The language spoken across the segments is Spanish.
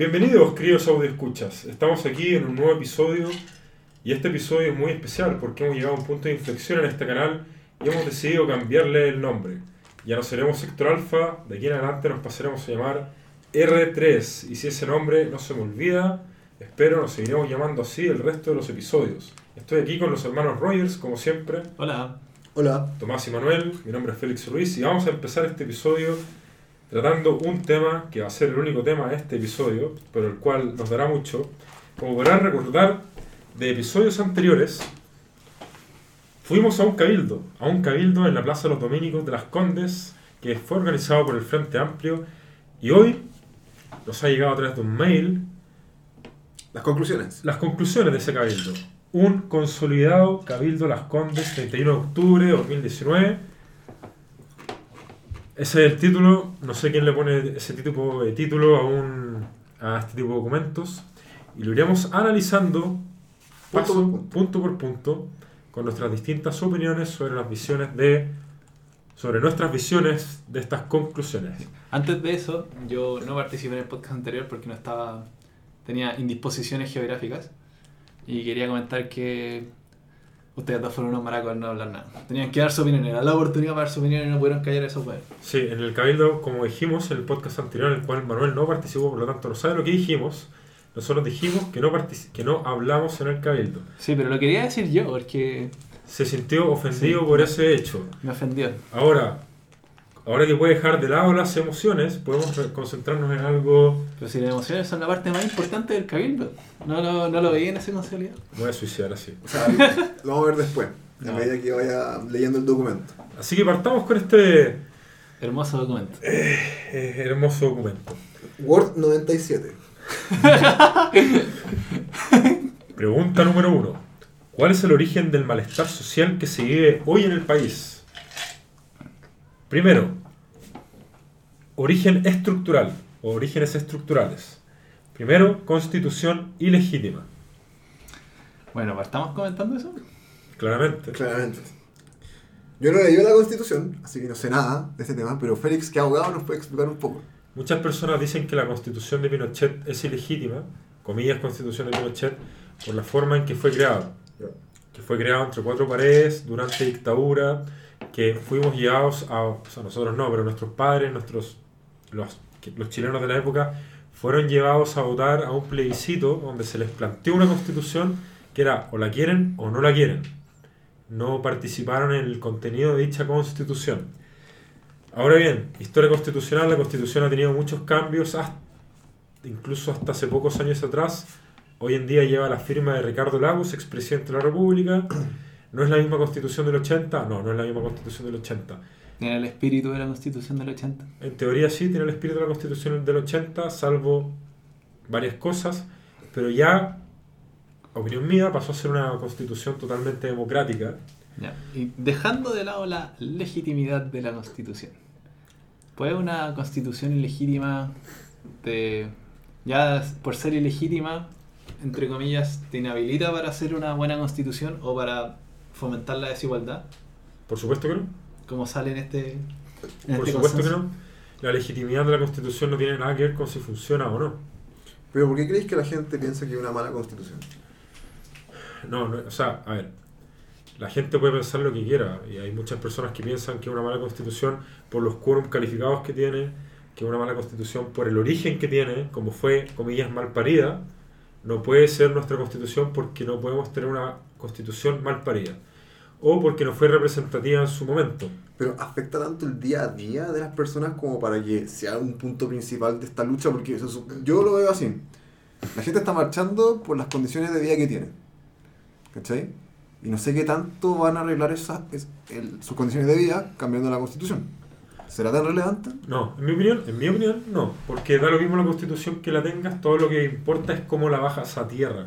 Bienvenidos, queridos escuchas. Estamos aquí en un nuevo episodio y este episodio es muy especial porque hemos llegado a un punto de inflexión en este canal y hemos decidido cambiarle el nombre. Ya no seremos Sector Alpha, de aquí en adelante nos pasaremos a llamar R3 y si ese nombre no se me olvida, espero nos seguiremos llamando así el resto de los episodios. Estoy aquí con los hermanos Rogers, como siempre. Hola. Hola. Tomás y Manuel, mi nombre es Félix Ruiz y vamos a empezar este episodio tratando un tema que va a ser el único tema de este episodio, pero el cual nos dará mucho. Como podrán recordar de episodios anteriores, fuimos a un cabildo, a un cabildo en la Plaza de los Dominicos de las Condes, que fue organizado por el Frente Amplio, y hoy nos ha llegado a través de un mail las conclusiones. Las conclusiones de ese cabildo. Un consolidado cabildo Las Condes, 31 de octubre de 2019 ese es el título, no sé quién le pone ese tipo de título a, un, a este tipo de documentos y lo iremos analizando paso, punto. por punto con nuestras distintas opiniones sobre las visiones de sobre nuestras visiones de estas conclusiones. Antes de eso, yo no participé en el podcast anterior porque no estaba tenía indisposiciones geográficas y quería comentar que ustedes dos fueron unos maracos no hablar nada. Tenían que dar su opinión, era la oportunidad para dar su opinión y no pudieron callar eso pues. Sí, en el Cabildo, como dijimos en el podcast anterior, en el cual Manuel no participó, por lo tanto no sabe lo que dijimos. Nosotros dijimos que no, que no hablamos en el Cabildo. Sí, pero lo quería decir yo, porque... Se sintió ofendido por ese hecho. Me ofendió. Ahora, ahora que puede dejar de lado las emociones, podemos concentrarnos en algo. Pero si las emociones son la parte más importante del cabildo, no lo, no lo veía en esa considerabilidad. Voy a suicidar así. O sea, lo vamos a ver después, a medida que vaya leyendo el documento. Así que partamos con este. Hermoso documento. Eh, eh, hermoso documento. Word 97. Pregunta número uno. ¿Cuál es el origen del malestar social que se vive hoy en el país? Primero, origen estructural o orígenes estructurales. Primero, constitución ilegítima. Bueno, ¿estamos comentando eso? Claramente. Claramente. Yo no leí la constitución, así que no sé nada de este tema, pero Félix, que abogado, nos puede explicar un poco. Muchas personas dicen que la constitución de Pinochet es ilegítima, comillas constitución de Pinochet, por la forma en que fue creada. Que fue creado entre cuatro paredes, durante dictadura, que fuimos llevados a, o sea, nosotros no, pero nuestros padres, nuestros, los, los chilenos de la época, fueron llevados a votar a un plebiscito donde se les planteó una constitución que era o la quieren o no la quieren. No participaron en el contenido de dicha constitución. Ahora bien, historia constitucional, la constitución ha tenido muchos cambios, incluso hasta hace pocos años atrás. Hoy en día lleva la firma de Ricardo Lagos, expresidente de la República. ¿No es la misma constitución del 80? No, no es la misma constitución del 80. ¿Tiene el espíritu de la constitución del 80? En teoría sí, tiene el espíritu de la constitución del 80, salvo varias cosas, pero ya, opinión mía, pasó a ser una constitución totalmente democrática. Y dejando de lado la legitimidad de la constitución, ¿puede una constitución ilegítima, de, ya por ser ilegítima, entre comillas, te inhabilita para hacer una buena constitución o para fomentar la desigualdad? Por supuesto que no. Como sale en este. Por este supuesto que no. La legitimidad de la constitución no tiene nada que ver con si funciona o no. Pero ¿por qué creéis que la gente piensa que es una mala constitución? No, no, o sea, a ver, la gente puede pensar lo que quiera y hay muchas personas que piensan que es una mala constitución por los quórum calificados que tiene, que es una mala constitución por el origen que tiene, como fue, comillas, mal parida. No puede ser nuestra constitución porque no podemos tener una constitución mal parida o porque no fue representativa en su momento. Pero afecta tanto el día a día de las personas como para que sea un punto principal de esta lucha, porque yo lo veo así. La gente está marchando por las condiciones de vida que tiene. ¿Cachai? Y no sé qué tanto van a arreglar esas, sus condiciones de vida cambiando la constitución. ¿Será tan relevante? No, en mi opinión, en mi opinión no, porque da lo mismo la constitución que la tengas, todo lo que importa es cómo la bajas a tierra.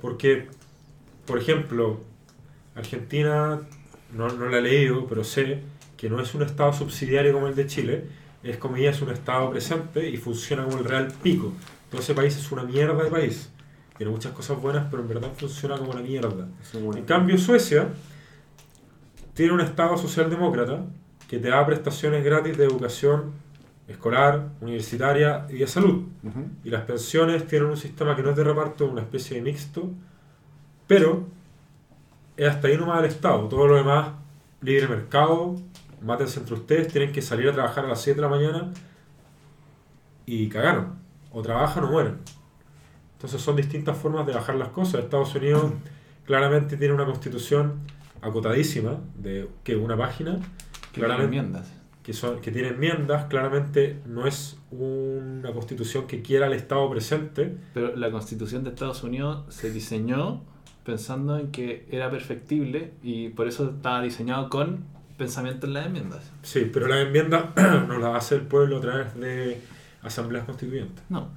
Porque, por ejemplo, Argentina, no, no la he leído, pero sé que no es un Estado subsidiario como el de Chile, es como ya es un Estado presente y funciona como el real pico. Todo ese país es una mierda de país. Tiene muchas cosas buenas, pero en verdad funciona como la mierda. En cambio, Suecia tiene un Estado socialdemócrata que te da prestaciones gratis de educación escolar, universitaria y de salud. Y las pensiones tienen un sistema que no es de reparto, una especie de mixto, pero es hasta ahí nomás el Estado. Todo lo demás, libre mercado, mátense entre ustedes, tienen que salir a trabajar a las 7 de la mañana y cagaron. O trabajan o mueren. Entonces son distintas formas de bajar las cosas. Estados Unidos claramente tiene una constitución acotadísima, de que una página, Que claramente enmiendas. que, son, que tiene enmiendas, claramente no es una constitución que quiera el Estado presente. Pero la constitución de Estados Unidos se diseñó pensando en que era perfectible y por eso estaba diseñado con pensamiento en las enmiendas. Sí, pero las enmiendas no las hace el pueblo a través de asambleas constituyentes. No.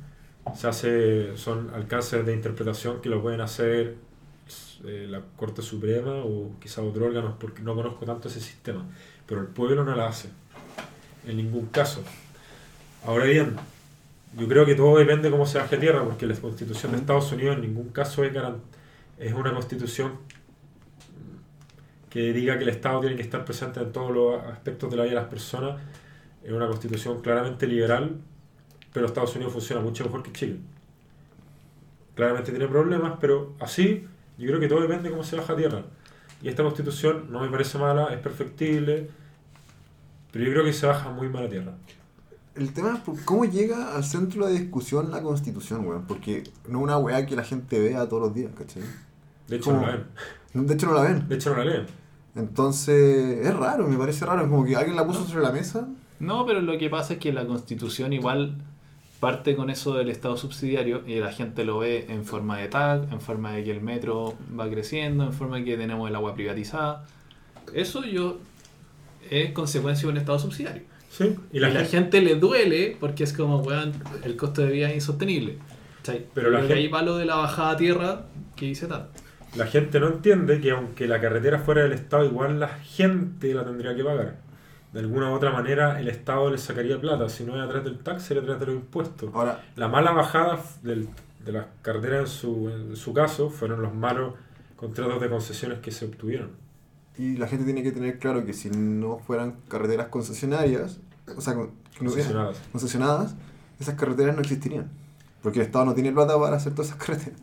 Se hace, son alcances de interpretación que lo pueden hacer eh, la Corte Suprema o quizá otro órgano, porque no conozco tanto ese sistema. Pero el pueblo no la hace, en ningún caso. Ahora bien, yo creo que todo depende de cómo se baje tierra, porque la constitución de Estados Unidos en ningún caso es, garan- es una constitución que diga que el Estado tiene que estar presente en todos los aspectos de la vida de las personas. Es una constitución claramente liberal, pero Estados Unidos funciona mucho mejor que Chile. Claramente tiene problemas, pero así yo creo que todo depende de cómo se baja a tierra. Y esta constitución no me parece mala, es perfectible, pero yo creo que se baja muy mal a tierra. El tema es cómo llega al centro de discusión la constitución, weón. Porque no es una weá que la gente vea todos los días, ¿cachai? De hecho, ¿Cómo? no la ven. De hecho, no la ven. De hecho, no la leen. Entonces, es raro, me parece raro. Como que alguien la puso sobre la mesa. No, pero lo que pasa es que la constitución igual parte con eso del Estado subsidiario y la gente lo ve en forma de tag, en forma de que el metro va creciendo, en forma de que tenemos el agua privatizada. Eso yo es consecuencia de un Estado subsidiario. Sí, y Y la, la, gente, gente le duele porque es como, weón, el costo de vida es insostenible. ¿Cachai? Pero la gente- ahí va lo de la bajada a tierra que dice tal. La gente no entiende que aunque la carretera fuera del Estado, igual la gente la tendría que pagar. De alguna u otra manera, el Estado le sacaría plata. Si no es a través del tax, sería a través de los impuestos. Ahora, La mala bajada del- de las carreteras en su, en su caso fueron los malos contratos de concesiones que se obtuvieron. y la gente tiene que tener claro que si no fueran carreteras concesionarias, o sea, Concesionadas. concesionadas, esas carreteras no existirían. Porque el Estado no tiene plata para hacer todas esas carreteras.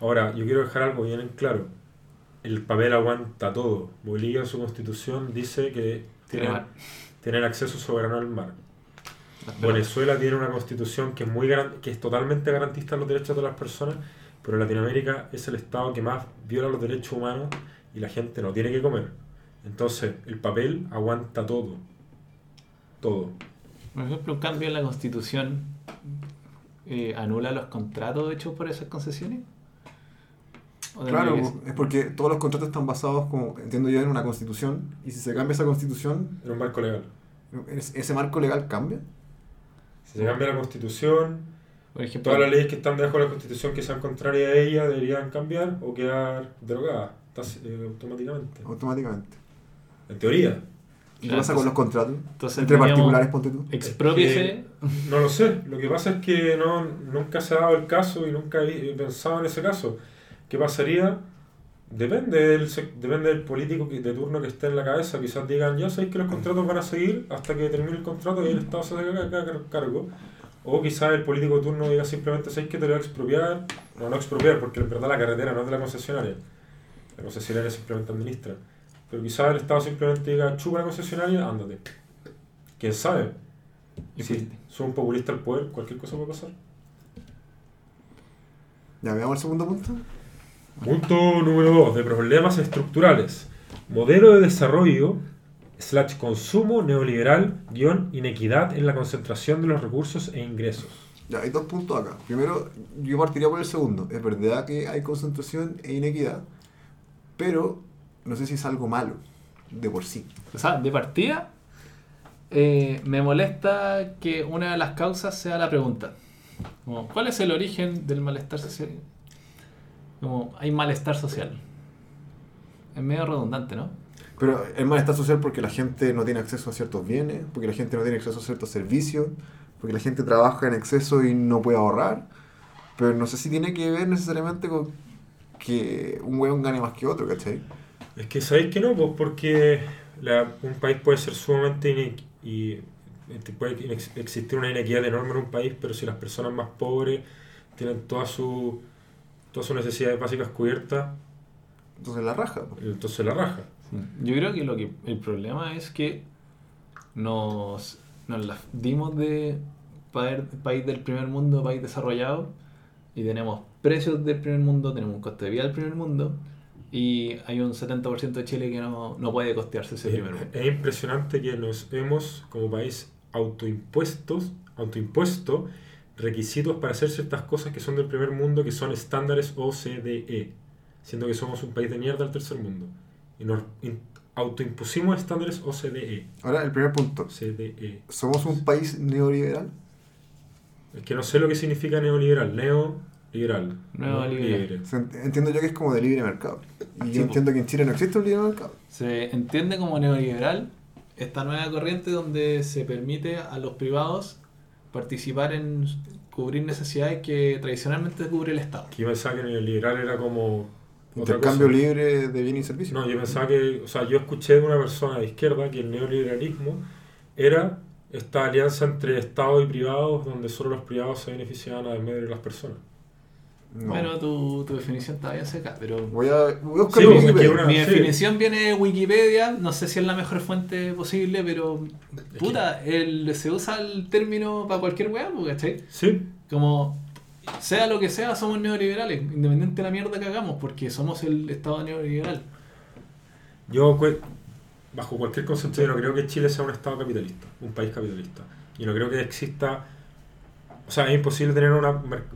Ahora, yo quiero dejar algo bien en claro. El papel aguanta todo. Bolivia su constitución dice que tiene, el acceso soberano al mar. Venezuela tiene una constitución que es, muy que es totalmente garantista de los derechos de las personas, pero Latinoamérica es el estado que más viola los derechos humanos y la gente no tiene que comer. Entonces, el papel aguanta todo. Todo. Por ejemplo, un cambio en la constitución eh, anula los contratos hechos por esas concesiones. ¿O tendría Claro, es porque todos los contratos están basados, como entiendo yo, en una constitución. Y si se cambia esa constitución, Era un marco legal. ¿es- ¿ese marco legal cambia? Si se cambia la constitución, Por ejemplo, todas las leyes que están debajo de la constitución que sean contrarias a ella deberían cambiar o quedar derogadas eh, automáticamente. Automáticamente. En teoría. ¿Qué Ya, pasa con los contratos? entonces Entre particulares, ponte tú. Expropiese. No lo sé. Lo que pasa es que no, nunca se ha dado el caso y nunca he pensado en ese caso. ¿Qué pasaría? Depende del, depende del político que- de turno que esté en la cabeza. Quizás digan, ya sabéis que los contratos van a seguir hasta que termine el contrato y el Estado se ca- cargo. O quizás el político de turno diga simplemente, sabéis que te lo voy a expropiar. No, no expropiar, porque en verdad la carretera no es de la concesionaria. La concesionaria simplemente administra. Pero quizás el Estado simplemente diga, chupa la concesionaria, ándate. ¿Quién sabe? Y Si soy un populista al poder, cualquier cosa puede pasar. Ya, veamos el segundo punto. Punto número 2, de problemas estructurales. Modelo de desarrollo slash consumo neoliberal guion inequidad en la concentración de los recursos e ingresos. Ya, hay dos puntos acá. Primero, yo partiría por el segundo. Es verdad que hay concentración e inequidad, pero no sé si es algo malo de por sí. O sea, de partida, eh, me molesta que una de las causas sea la pregunta. Como, ¿Cuál es el origen del malestar social? Como, hay malestar social. Es medio redundante, ¿no? Pero el malestar social porque la gente no tiene acceso a ciertos bienes, porque la gente no tiene acceso a ciertos servicios, porque la gente trabaja en exceso y no puede ahorrar. Pero no sé si tiene que ver necesariamente con que un hueón gane más que otro, ¿cachai? Es que sabéis que no, pues porque la- un país puede ser sumamente inequ- y este, puede ex- existir una inequidad enorme en un país, pero si las personas más pobres tienen todas su, todas sus necesidades básicas cubiertas, Entonces la raja. po. entonces la raja. Yo creo que lo que el problema es que nos, nos las dimos de pa- país del primer mundo, país desarrollado, y tenemos precios del primer mundo, tenemos un coste de vida del primer mundo, y hay un 70% de Chile que no, no puede costearse ese primer mundo. Es impresionante que nos hemos, como país, autoimpuestos, autoimpuesto requisitos para hacer ciertas cosas que son del primer mundo, que son estándares OCDE, siendo que somos un país de mierda del tercer mundo. Y nos autoimpusimos estándares OCDE. Ahora, el primer punto. CDE. ¿Somos un país neoliberal? Es que no sé lo que significa neoliberal. Neoliberal. Neoliberal. libre. O sea, ent- Entiendo yo que es como de libre mercado. Y Sí, yo entiendo que en Chile no existe un libre mercado. Se entiende como neoliberal esta nueva corriente donde se permite a los privados participar en cubrir necesidades que tradicionalmente cubre el Estado. Que yo pensaba que neoliberal era como. Intercambio libre de bienes y servicios. No, yo pensaba que, o sea, yo escuché de una persona de izquierda que el neoliberalismo era esta alianza entre Estado y privados donde solo los privados se beneficiaban a medio de las personas. No. Bueno, tu, tu definición está bien seca, pero... voy, a, voy a buscar Sí, pues, Wikipedia. que una- Mi sí. definición viene de Wikipedia, no sé si es la mejor fuente posible, pero puta, el, se usa el término para cualquier weá, pues, ¿cachai? Sí, Como, sea lo que sea, somos neoliberales, independiente de la mierda que hagamos, porque somos el Estado neoliberal. yo bajo cualquier concepto yo no creo que Chile sea un Estado capitalista, un país capitalista. Y no creo que exista... O sea, es imposible tener un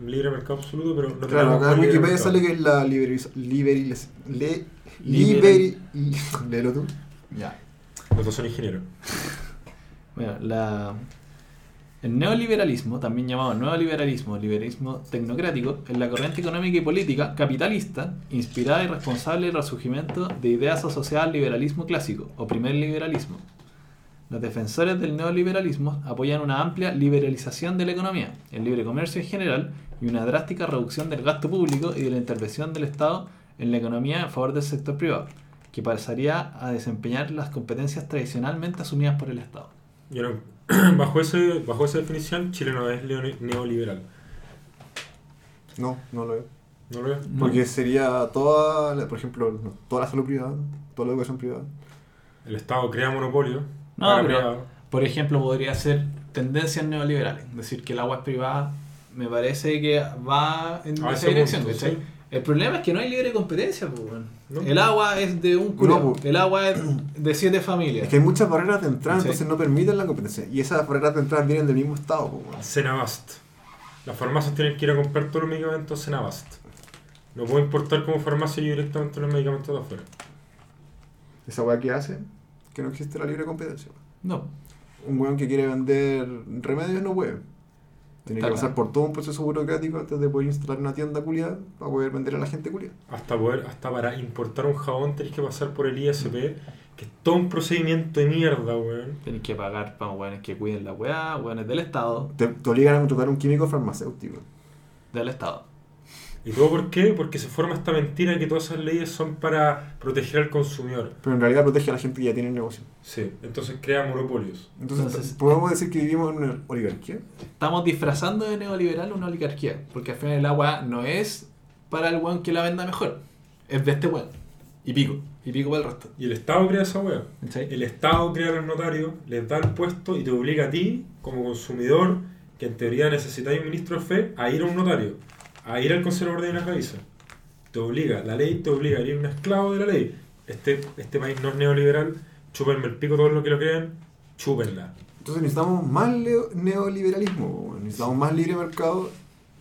libre mercado absoluto, pero no Claro, acá en Wikipedia sale que es la liberiz- le- liberi- léelo tú. Ya. Los dos son ingenieros. Bueno, la... El neoliberalismo, también llamado neoliberalismo, liberalismo tecnocrático, es la corriente económica y política capitalista inspirada y responsable del resurgimiento de ideas asociadas al liberalismo clásico o primer liberalismo. Los defensores del neoliberalismo apoyan una amplia liberalización de la economía, el libre comercio en general y una drástica reducción del gasto público y de la intervención del Estado en la economía en favor del sector privado, que pasaría a desempeñar las competencias tradicionalmente asumidas por el Estado. Yo no- bajo, ese, bajo esa definición, Chile no es neoliberal. No, no lo veo. ¿No lo es? No. Porque sería toda, por ejemplo, toda la salud privada, toda la educación privada. El Estado crea monopolio. No, pero- privado. Por ejemplo, podría ser tendencias neoliberales, decir que el agua es privada, me parece que va en A esa dirección. punto, ¿cachai? sí. El problema es que no hay libre competencia. pues. No. El agua es de un culo, No, pues. el agua es de siete familias. Es que hay muchas barreras de entrada, Sí. entonces no permiten la competencia. Y esas barreras de entrada vienen del mismo estado. pues, weón. Senabast. Las farmacias tienen que ir a comprar todos los medicamentos Senabast. No puedo importar como farmacia yo directamente los medicamentos de afuera. Esa weá que hace que no existe la libre competencia. No, Un weón que quiere vender remedios no puede. Tiene Está que pasar claro. por todo un proceso burocrático antes de poder instalar una tienda culiada para poder vender a la gente culiada. Hasta poder, hasta para importar un jabón tenés que pasar por el ISP, que es todo un procedimiento de mierda, weón. tenéis que pagar para weones que cuiden la weá, weones del Estado, Te, te obligan a contratar un químico farmacéutico. del Estado. ¿Y todo por qué? Porque se forma esta mentira de que todas esas leyes son para proteger al consumidor. Pero en realidad protege a la gente que ya tiene negocio. Sí, entonces crea monopolios. Entonces, Entonces- ¿podemos decir que vivimos en una oligarquía? Estamos disfrazando de neoliberal una oligarquía, porque al final el agua no es para el weón que la venda mejor, es de este weón. Y pico, y pico para el resto. Y el Estado crea esa weá. ¿Cachai? El Estado crea a los notarios, les da el puesto y te obliga a ti, como consumidor, que en teoría necesitáis un ministro de fe, a ir a un notario, a ir al conservador de bienes raíces. Te obliga, la ley te obliga a ir un esclavo de la ley. Este, este país no es neoliberal, chúpenme el pico todos los que lo crean, chúpenla. Entonces necesitamos más leo- neoliberalismo, necesitamos más libre mercado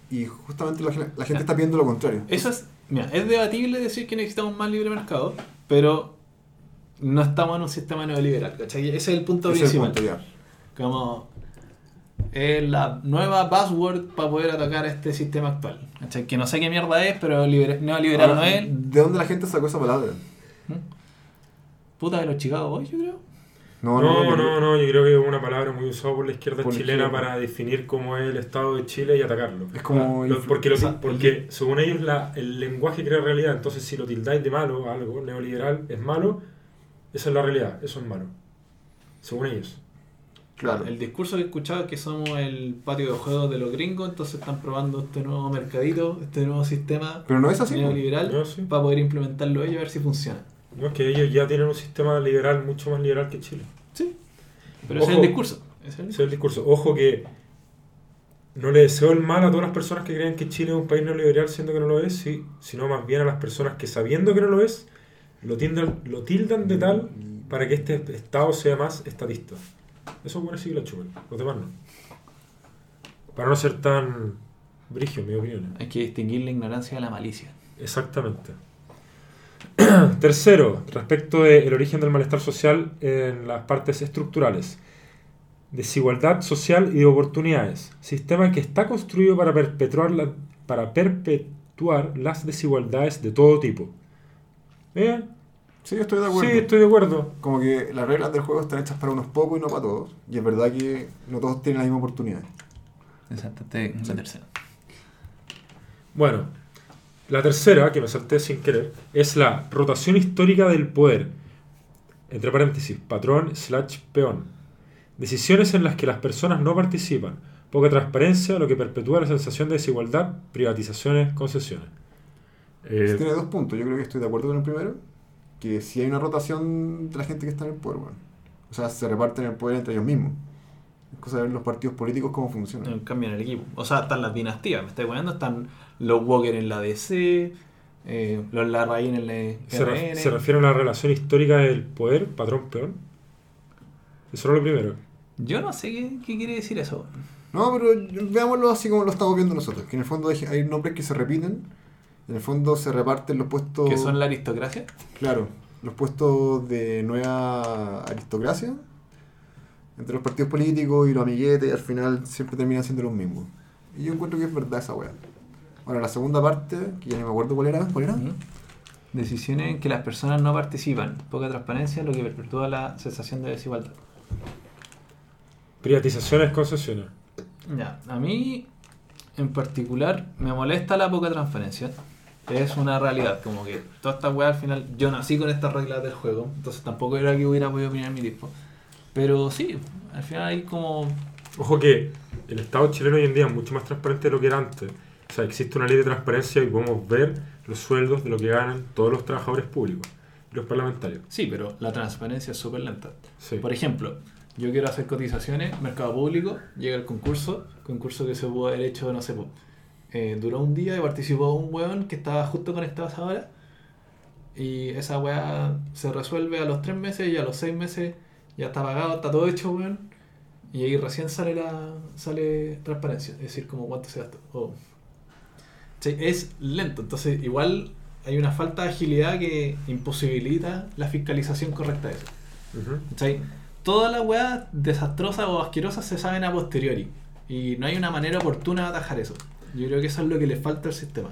y justamente la, la gente Ya. está pidiendo lo contrario. Eso es, mira, es debatible decir que necesitamos más libre mercado, pero no estamos en un sistema neoliberal, ¿cachai? Ese es el punto Ese es el principal. punto, ya. Como es la nueva buzzword para poder atacar este sistema actual. ¿cachai? Que no sé qué mierda es, pero liber- neoliberal no es. ¿De dónde la gente sacó esa palabra? Puta de los Chicago Boys, yo creo. No, no, no, yo creo que es una palabra muy usada por la izquierda Por chilena para definir cómo es el Estado de Chile y atacarlo. Es como... Lo- porque lo- o sea, porque según ellos la, el lenguaje crea realidad, entonces si lo tildáis de malo algo, neoliberal es malo, esa es la realidad, eso es malo. Según ellos. Claro. El discurso que he escuchado es que somos el patio de juegos de los gringos, entonces están probando este nuevo mercadito, este nuevo sistema Pero no es así. po. neoliberal No, sí. para poder implementarlo ellos y ver si funciona. No, es que ellos ya tienen un sistema liberal mucho más liberal que Chile. Sí. Pero ese es Ojo. el discurso. Ese es el Ese es el discurso. Ojo que no le deseo el mal a todas las personas que creen que Chile es un país neoliberal siendo que no lo es, sí, sino más bien a las personas que sabiendo que no lo es, lo tildan, lo tildan de tal para que este Estado sea más estatista. Eso bueno sí que lo chupan, los demás no. Para no ser tan brigio, en mi opinión. Hay que distinguir la ignorancia de la malicia. Exactamente. Tercero, respecto del origen del malestar social en las partes estructurales. Desigualdad social y de oportunidades. Sistema que está construido para perpetuar, la- para perpetuar las desigualdades de todo tipo. ¿Eh? Sí, yo estoy de Sí, acuerdo. estoy de acuerdo. Como que las reglas del juego están hechas para unos pocos y no para todos. Y es verdad que no todos tienen la misma oportunidad. Exacto, es la tercera. Bueno, la tercera, que me salté sin querer, es la rotación histórica del poder. Entre paréntesis, patrón slash peón. Decisiones en las que las personas no participan. Poca transparencia, lo que perpetúa la sensación de desigualdad, privatizaciones, concesiones. Eh, Tiene dos puntos. Yo creo que estoy de acuerdo con el primero. Que si hay una rotación de la gente que está en el poder, bueno. O sea, se reparten el poder entre ellos mismos. Es cosa de ver los partidos políticos cómo funcionan. Cambian el equipo. O sea, están las dinastías, me estoy poniendo, están los Walker en la DC, eh, los Larraín en la se, re- se refiere a la relación histórica del poder, patrón peón. Eso era lo primero. Yo no sé qué, qué quiere decir eso. No, pero veámoslo así como lo estamos viendo nosotros. Que en el fondo hay, hay nombres que se repiten. En el fondo se reparten los puestos. Que son la aristocracia. Claro, los puestos de nueva aristocracia entre los partidos políticos y los amiguetes, y al final siempre terminan siendo los mismos. Y yo encuentro que es verdad esa weá. Ahora, la segunda parte, que ya ni me acuerdo cuál era, ¿cuál era? Decisiones en que las personas no participan. Poca transparencia, lo que perpetúa la sensación de desigualdad. Privatizaciones, concesiones. Ya, a mí en particular me molesta la poca transparencia. Es una realidad, como que toda esta weá al final, yo nací con estas reglas del juego, entonces tampoco era que hubiera podido opinar mi tiempo. Pero sí, al final hay como... Ojo que el Estado chileno hoy en día es mucho más transparente de lo que era antes. O sea, existe una ley de transparencia y podemos ver los sueldos de lo que ganan todos los trabajadores públicos y los parlamentarios. Sí, pero la transparencia es súper lenta. Sí. Por ejemplo, yo quiero hacer cotizaciones, mercado público, llega el concurso, concurso que se pudo haber hecho, no sé, eh, duró un día y participó un weón que estaba justo conectado a esa hora. Y esa weá se resuelve a los tres meses y a los seis meses ya está pagado, está todo hecho, weón. Y ahí recién sale la sale transparencia, es decir, como cuánto se gastó. O- Sí, es lento, entonces igual hay una falta de agilidad que imposibilita la fiscalización correcta de eso. ¿Cachai? Todas las weas desastrosas o asquerosas se saben a posteriori. Y no hay una manera oportuna de atajar eso. Yo creo que eso es lo que le falta al sistema.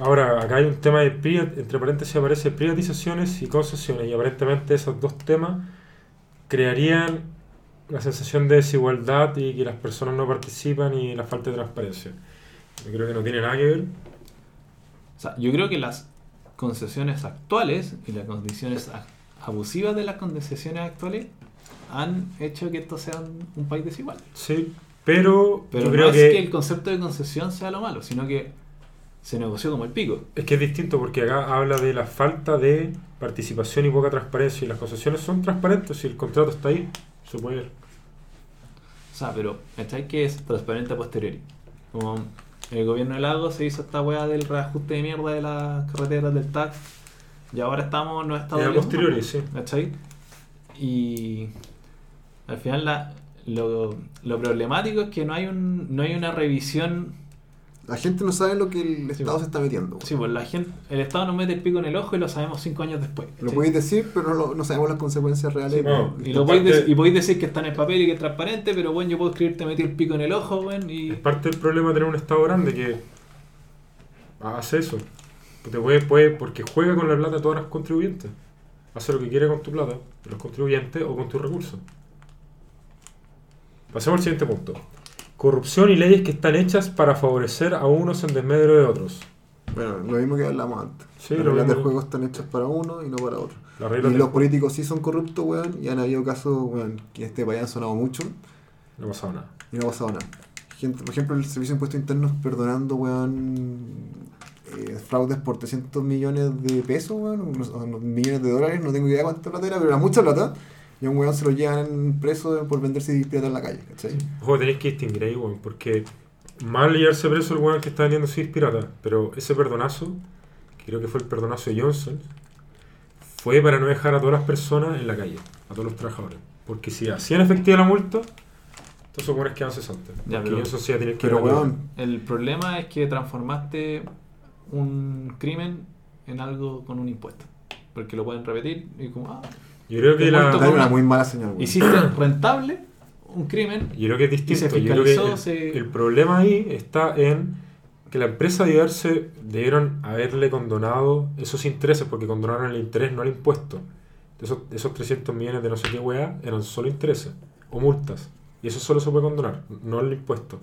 Ahora, acá hay un tema de, entre paréntesis aparece privatizaciones y concesiones y aparentemente esos dos temas crearían la sensación de desigualdad y que las personas no participan y la falta de transparencia. Yo creo que no tiene nada que ver. O sea, yo creo que las concesiones actuales y las condiciones abusivas de las concesiones actuales han hecho que esto sea un país desigual. Sí, pero, Pero yo no creo es que, que... el concepto de concesión sea lo malo, sino que se negoció como el pico. es que es distinto porque acá habla de la falta de participación y poca transparencia y las concesiones son transparentes si el contrato está ahí, se puede ver. O sea, pero ¿cachai? que es transparente a posteriori? Como el gobierno de Lago se hizo esta weá del reajuste de mierda de las carreteras del TAC y ahora estamos no Y a estado posteriori, sí. ¿Cachai? Y al final la, lo, lo problemático es que no hay un no hay una revisión. La gente no sabe lo que el Sí, Estado pues. se está metiendo. Sí, pues la gente, el Estado nos mete el pico en el ojo y lo sabemos cinco años después. Lo podéis decir, pero no, lo- no sabemos las consecuencias reales. Sí, no, Y, lo podéis y podéis decir que está en el papel y que es transparente, pero bueno, yo puedo escribir te metí el pico en el ojo, weón, y Es parte del problema de tener un Estado grande que hace eso. Te puede, puede, porque juega con la plata de todos los contribuyentes. Hace lo que quiere con tu plata, de los contribuyentes o con tus recursos. Pasemos al siguiente punto. Corrupción y leyes que están hechas para favorecer a unos en desmedro de otros. Bueno, lo mismo que hablamos antes. Sí, Las reglas del juego están hechas para uno y no para otro. Y los políticos sí son corruptos, weón. Y han habido casos, weón, que en este país han sonado mucho. No ha pasado nada. y no ha pasado nada. Gente, por ejemplo, el Servicio de Impuestos Internos perdonando, weón, eh, fraudes por 300 millones de pesos, weón, unos millones de dólares, no tengo idea cuánta plata era, pero era mucha plata. Y a un weón se lo llevan preso por venderse pirata en la calle, ¿cachai? Ojo, tenéis que distinguir ahí, weón, porque mal llevarse preso el weón que está vendiendo CDs pirata, pero ese perdonazo, que creo que fue el perdonazo de Johnson, fue para no dejar a todas las personas en la calle, a todos los trabajadores. Porque si hacían efectiva la multa, estos son buenos quedan cesantes. Ya, Porque pero- Johnson sí que Pero ir a la weón, El problema es que transformaste un crimen en algo con un impuesto. Porque lo pueden repetir y como, ah, Yo creo que la, muerto da con una una- muy mala señal, weón. hiciste rentable un crimen. Yo creo que es distinto. se Yo creo que el, se- el problema ahí está en que la empresa debió haberse- debieron haberle condonado esos intereses, porque condonaron el interés, no el impuesto. Esos, esos 300 millones de no sé qué weá eran solo intereses o multas. Y eso solo se puede condonar, no el impuesto.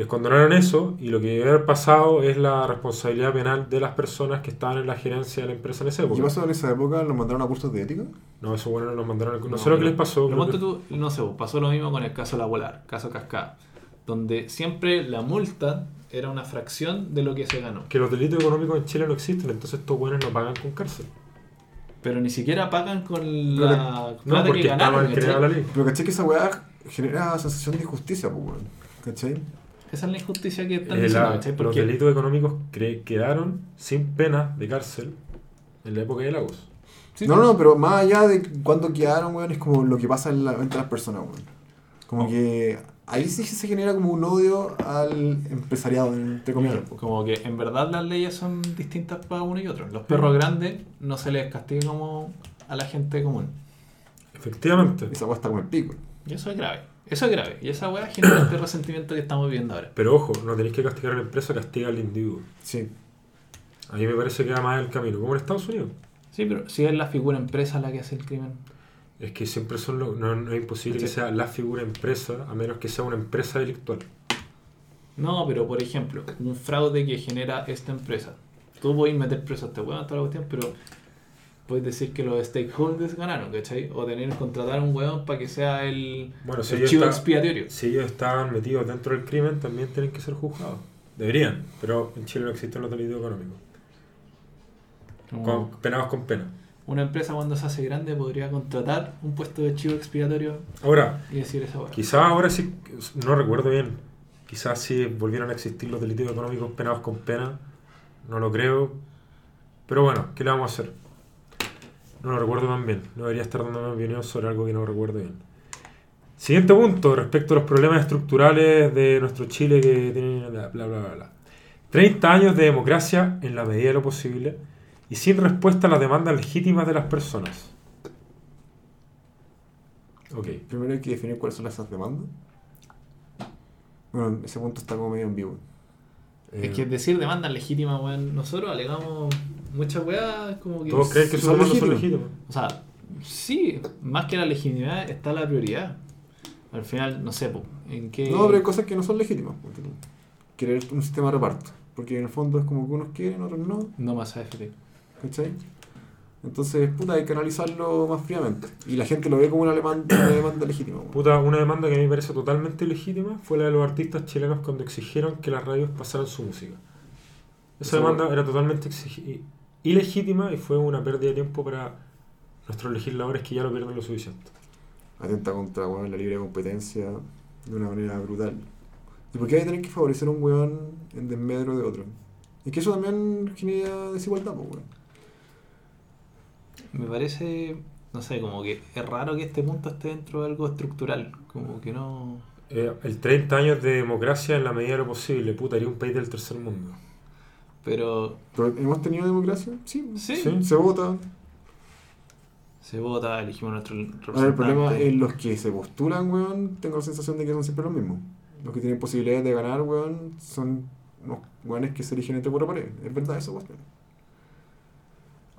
Les condonaron eso y lo que debe haber pasado es la responsabilidad penal de las personas que estaban en la gerencia de la empresa en esa ¿Y época. ¿Qué pasó en esa época? ¿Los mandaron a cursos de ética? No, eso bueno los mandaron. No, No, sé lo que les pasó. Lo que- tú, no sé, pasó lo mismo con el caso La Volar, caso Cascada, donde siempre la multa era una fracción de lo que se ganó. que los delitos económicos en Chile no existen, entonces estos buenos no pagan con cárcel. Pero ni siquiera pagan con la No, plata porque que ganaron. la ley. Pero caché que esa weá genera sensación de injusticia, pues, weón. ¿Cachai? Esa es la injusticia que están Eh, diciendo, la- los delitos económicos quedaron sin pena de cárcel en la época de Lagos. Sí, no, no, pero más allá de cuánto quedaron, weón, es como lo que pasa en la, entre las personas, weón. Como Oh. que ahí sí se genera como un odio al empresariado, entre comillas. Como que en verdad las leyes son distintas para uno y otro. Los perros grandes no se les castiga como a la gente común. Efectivamente. Esa weá está como el pico. Y eso es grave. Eso es grave. Y esa weá genera este resentimiento que estamos viviendo ahora. Pero ojo, no tenéis que castigar a la empresa, castiga al individuo. Sí. A mí me parece que va más el camino, como en Estados Unidos. Sí, pero si es la figura empresa la que hace el crimen. Es que siempre son los. No, no es imposible que sea la figura empresa, a menos que sea una empresa delictual. No, pero por ejemplo, un fraude que genera esta empresa. Tú puedes meter preso a este weón, toda la cuestión, pero puedes decir que los stakeholders ganaron, ¿cachai? O tener contratar a un weón para que sea el, Bueno, si el chivo está- expiatorio. Si ellos estaban metidos dentro del crimen, también tienen que ser juzgados. Deberían, pero en Chile no existen los delitos económicos. Como Con, penados con pena. Una empresa cuando se hace grande podría contratar un puesto de chivo expiatorio Ahora, y decir esa. Quizás ahora sí, no recuerdo bien, quizás si volvieron a existir los delitos económicos penados con pena, no lo creo, pero bueno, ¿qué le vamos a hacer? No lo recuerdo tan bien, no debería estar dando mi opinión sobre algo que no recuerdo bien. Siguiente punto, respecto a los problemas estructurales de nuestro Chile que tienen bla bla bla bla. bla. 30 años de democracia en la medida de lo posible y sin respuesta a las demandas legítimas de las personas. Ok. Primero hay que definir cuáles son esas demandas. Bueno, ese punto está como medio en vivo. eh, Es que decir demandas legítimas, weón, nosotros alegamos muchas weas como que... Todos creen que son demandas son legítimas. O sea, sí, más que la legitimidad está la prioridad. Al final, no sé, po, en qué... No, pero hay cosas que no son legítimas. Querer un sistema de reparto. Porque en el fondo es como que unos quieren, otros no. No más AFP. ¿Cachai? Entonces, puta, hay que analizarlo más fríamente. Y la gente lo ve como una demanda, una demanda legítima. Puta, una demanda que a mí me parece totalmente legítima fue la de los artistas chilenos cuando exigieron que las radios pasaran su música. Esa demanda era totalmente ilegítima y fue una pérdida de tiempo para nuestros legisladores que ya lo pierden lo suficiente. Atenta contra weón, la libre competencia de una manera brutal. ¿Y por qué hay que tener que favorecer a un weón en desmedro de otro? Es que eso también genera desigualdad, pues, weón. Me parece, no sé, como que es raro que este punto esté dentro de algo estructural. Como que no... Eh, el 30 años de democracia en la medida de lo posible, puta, haría un país del tercer mundo. Pero Pero hemos tenido democracia, sí. sí, Sí. Se vota. se vota, elegimos nuestro Ahora representante. el problema es los que se postulan, weón, tengo la sensación de que son siempre los mismos. Los que tienen posibilidades de ganar, weón, son unos weones que se eligen entre cuatro paredes. Es verdad eso, weón.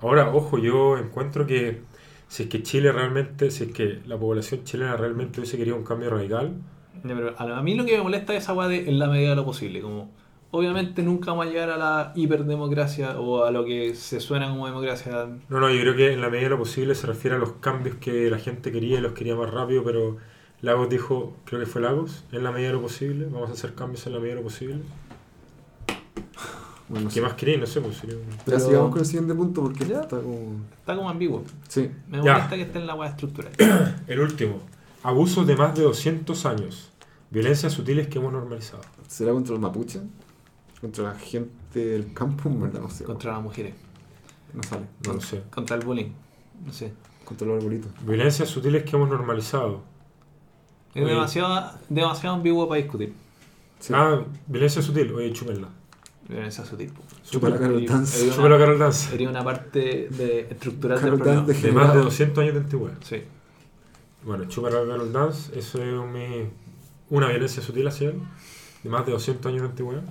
Ahora, ojo, yo encuentro que si es que Chile realmente, si es que la población chilena realmente hubiese querido un cambio radical, Ya, pero a a mí lo que me molesta es esa weá de en la medida de lo posible. Como, obviamente nunca vamos a llegar a la hiperdemocracia o a lo que se suena como democracia. No, no, yo creo que en la medida de lo posible se refiere a los cambios que la gente quería y los quería más rápido, pero Lagos dijo, creo que fue Lagos, en la medida de lo posible, vamos a hacer cambios en la medida de lo posible. Bueno, ¿Qué sí. más queréis? No sé, pues sería un- Ya Pero- sigamos con el siguiente punto porque Ya. está como. Está como ambiguo. Sí. Me Ya. molesta que esté en la weá estructural. El último, abusos de más de 200 años, violencias sutiles que hemos normalizado. ¿Será contra los mapuches? ¿Contra la gente del campo? En verdad, no sé. Contra las mujeres. No sale. No lo sé. Contra el bullying. No sé. Contra los arbolitos. Violencias sutiles que hemos normalizado. Es Oye. demasiado, demasiado ambiguo para discutir. Sí. Ah, violencia sutil, oye, chúpenla. Violencia sutil. Chupa la Carol Dance. y- Chúpela Carol Dance. Sería una parte de, estructural Carol del De más de 200 años de antigüedad. Sí. Bueno, chúpela Carol Dance, eso es una violencia sutil hacia él, de más de 200 años de antigüedad.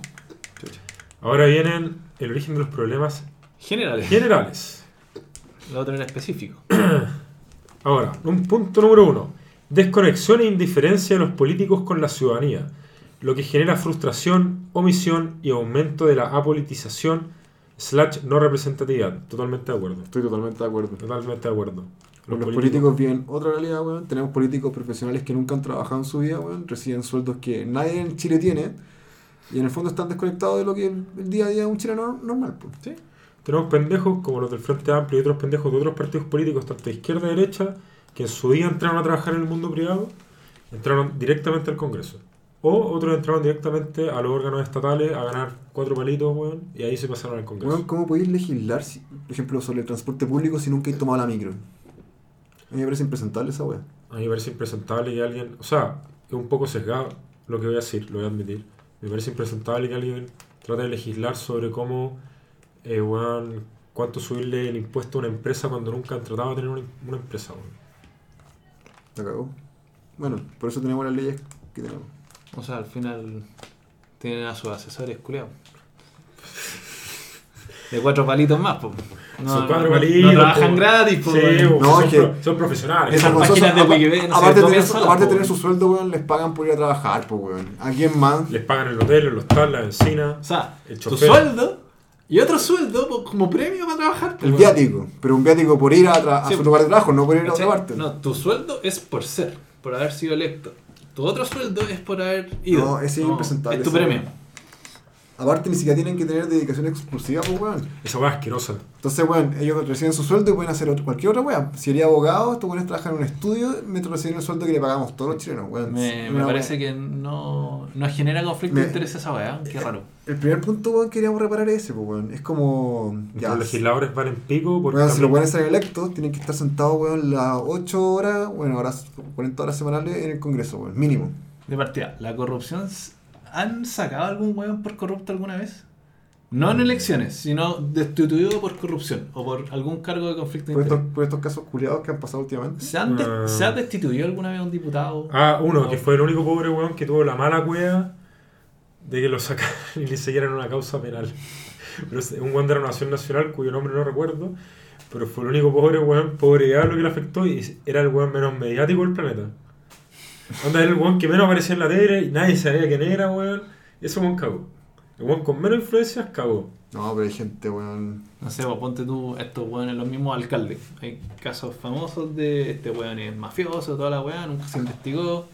Ahora vienen el origen de los problemas Generales. generales. Lo otro era específico. Ahora, un punto número uno. Desconexión e indiferencia de los políticos con la ciudadanía, lo que genera frustración, omisión y aumento de la apolitización slash no representatividad. Totalmente de acuerdo. Estoy totalmente de acuerdo. Totalmente de acuerdo. Los, políticos viven otra realidad, weón. Tenemos políticos profesionales que nunca han trabajado en su vida, weón. Reciben sueldos que nadie en Chile tiene. Y en el fondo están desconectados de lo que el, el día a día de un chileno normal, pues. Sí. Tenemos pendejos como los del Frente Amplio y otros pendejos de otros partidos políticos, tanto de izquierda y derecha, que en su día entraron a trabajar en el mundo privado, entraron directamente al Congreso. O otros entraron directamente a los órganos estatales a ganar cuatro palitos, weón, y ahí se pasaron al Congreso. Weón, ¿cómo podéis legislar, si- por ejemplo, sobre el transporte público si nunca he tomado la micro? A mí me parece impresentable esa weá. A mí me parece impresentable que alguien, o sea, es un poco sesgado lo que voy a decir, lo voy a admitir. Me parece impresentable que alguien trate de legislar sobre cómo, eh, weón, cuánto subirle el impuesto a una empresa cuando nunca han tratado de tener una, una empresa, weón. La cagó. Bueno, por eso tenemos las leyes que tenemos. O sea, al final tienen a sus asesores culiados. De cuatro palitos más, pues. Son cuatro no, palitos. No trabajan gratis, Sí, pues. po, No, son, es que- pro- son profesionales. Esas son- páginas de Wikipedia, no aparte, tener, solas, aparte de tener su sueldo, weón, les pagan por ir a trabajar, pues, weón. ¿A quién más? Les pagan el hotel, el hostal, la encina. O sea, El tu sueldo y otro sueldo como premio para trabajar. El viático. Pero un viático por ir a, tra- a Sí, su lugar de trabajo, no por ir a otra parte. No, tu sueldo es por ser, por haber sido electo. Tu otro sueldo es por haber ido. No, ese es impresentable, Es tu premio. Aparte, ni siquiera tienen que tener dedicación exclusiva, pues, weón. Esa weá asquerosa. Entonces, weón, ellos reciben su sueldo y pueden hacer otro- cualquier otra weá. Si eres abogado, estos weones trabajan en un estudio mientras reciben el sueldo que le pagamos todos los chilenos, weón. Me, parece weá. que no, no genera conflicto Me- de interés esa weá. Qué raro. El primer punto, weón, queríamos reparar ese, pues, weón. Es como. Ya. Los legisladores van en pico porque Weón, si los weones salen electos, tienen que estar sentados, weón, las 8 horas, bueno, horas, 40 horas semanales en el Congreso, weón, mínimo. De partida, ¿la corrupción han sacado algún weón por corrupto alguna vez? No en elecciones, sino destituido por corrupción o por algún cargo de conflicto de Por estos, interés. por estos casos culiados que han pasado últimamente. ¿Se, han de- Ah. ¿Se ha destituido alguna vez un diputado? Ah, uno, No. que fue el único pobre weón que tuvo la mala cueva de que lo sacaran y le siguieran una causa penal. Pero es un weón de la Nación Nacional cuyo nombre no recuerdo, pero fue el único pobre weón, pobre diablo que le afectó y era el weón menos mediático del planeta. Onda era el weón que menos aparecía en la tele y nadie sabía quién era, weón. Ese weón cagó. El weón con menos influencias cagó. No, pero hay gente, weón. No sé, pues ponte tú estos weones, los mismos alcaldes. Hay casos famosos de este weón es mafioso, toda la weá, nunca se investigó.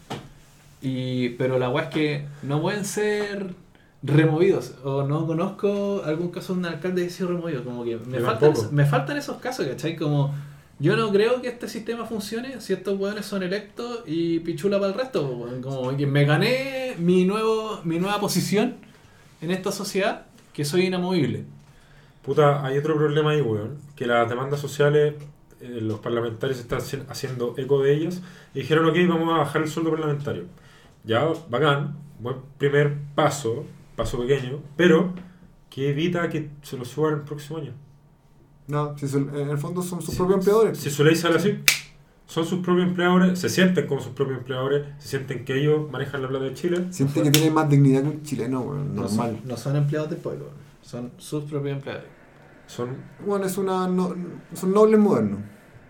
Y, pero la weá es que no pueden ser removidos. O no conozco algún caso de un alcalde que ha sido removido. Como que me, faltan, me faltan esos casos, ¿cachai? Como yo no creo que este sistema funcione si estos weones son electos y pichula para el resto. Como que me gané mi, nuevo, mi nueva posición en esta sociedad que soy inamovible. Puta, hay otro problema ahí, weón. Que las demandas sociales, eh, los parlamentarios están haci- haciendo eco de ellas. Y dijeron, ok, vamos a bajar el sueldo parlamentario. Ya, bacán, buen primer paso, paso pequeño, pero que evita que se lo suban el próximo año. No, si son- en el fondo son sus Si- propios empleadores. Si su ley sale así, son sus propios empleadores, se sienten como sus propios empleadores, se sienten que ellos manejan la plata de Chile. Siente que tiene más dignidad que un chileno, weón. No Normal. son, no son empleados del pueblo, son sus propios empleados. Son, Bueno, es una. No, son nobles modernos,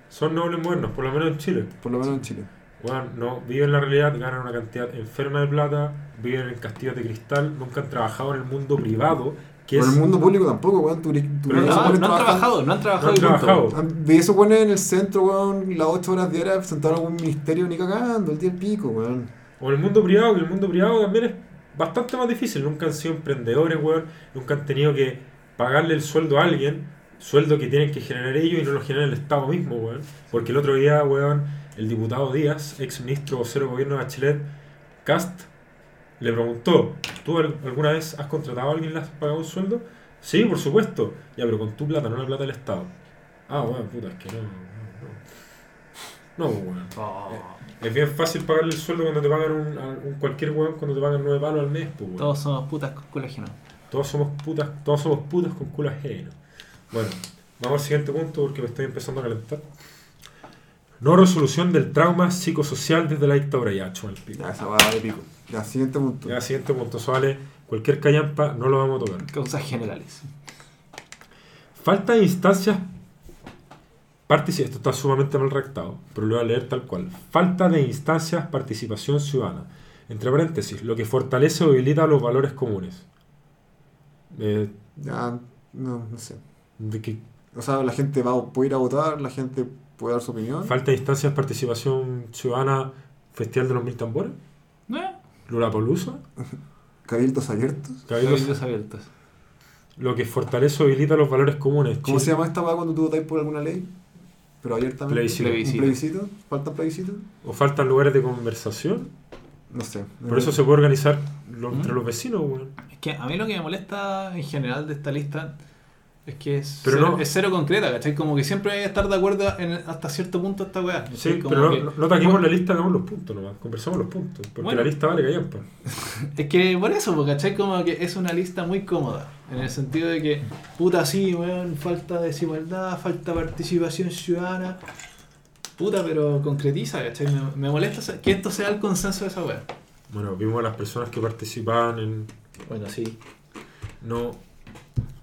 son nobles modernos, por lo menos en Chile. por lo menos en Chile. Bueno, no, viven la realidad, ganan una cantidad enferma de plata, viven en castillos de cristal, nunca han trabajado en el mundo privado en el mundo público tampoco, weón. Tu, tu, Pero No, no han trabajan- trabajado, no han trabajado. No han y trabajado. Vi eso poner en el centro, weón, las 8 horas diarias sentado en algún ministerio ni cagando, el día del pico, weón. O en el mundo privado, que el mundo privado también es bastante más difícil. Nunca han sido emprendedores, weón. Nunca han tenido que pagarle el sueldo a alguien. Sueldo que tienen que generar ellos y no lo genera el Estado mismo, weón. Porque el otro día, weón, el diputado Díaz, ex ministro vocero del gobierno de Bachelet, Cast, le preguntó, ¿tú al- alguna vez has contratado a alguien y le has pagado un sueldo? Sí, por supuesto. Ya, pero con tu plata, no la plata del Estado. Ah, weón, puta, es que no, no, no. No, weón. Oh, Es bien fácil pagarle el sueldo cuando te pagan un, cualquier weón cuando te pagan nueve palos al mes, pues, weón. todos somos putas con colágeno. Todos somos putas, todos somos putas con culo ajeno. Bueno, vamos al siguiente punto porque me estoy empezando a calentar. No resolución del trauma psicosocial desde la dictadura. Ya, chupa el pico. Ya, esa va de pico. Ya, siguiente punto. Ya, siguiente punto, eso vale. Cualquier callampa no lo vamos a tocar. Causas generales. Falta de instancias. partici- Esto está sumamente mal redactado, pero lo voy a leer tal cual. Falta de instancias participación ciudadana. Entre paréntesis, lo que fortalece o debilita los valores comunes. Eh, Ya, no, no sé. de que O sea, la gente va, puede ir a votar, la gente puede dar su opinión. falta de instancias participación ciudadana. Festival de los Mil Tambores. ¿Eh? Lulapalooza. Cabildos abiertos. Cabildos- Cabildos abiertos. Lo que fortalece o debilita los valores comunes. ¿Cómo Chile- se llama esta weá cuando tú votáis por alguna ley? Pero abiertamente. Plebiscito. ¿Un Plebiscito. plebiscito? ¿Falta plebiscito? O faltan lugares de conversación. No sé. Por eso se puede organizar lo- entre ¿Mm? los vecinos, weón. Es que a mí lo que me molesta en general de esta lista es que es, Pero cero, no- es cero concreta, ¿cachai? Como que siempre hay que estar de acuerdo en, hasta cierto punto esta weá. ¿cachai? Sí, Como pero no, que- no, no taquemos la lista, hagamos los puntos nomás. Conversamos los puntos. Porque Bueno. la lista vale callampa. Es que por eso, porque ¿cachai? Como que es una lista muy cómoda. En el sentido de que, puta, sí, weón, falta desigualdad, falta participación ciudadana. Puta, pero concretiza, ¿cachai? Me, me molesta que esto sea el consenso de esa weá. Bueno, vimos a las personas que participaban en. Bueno, sí. No.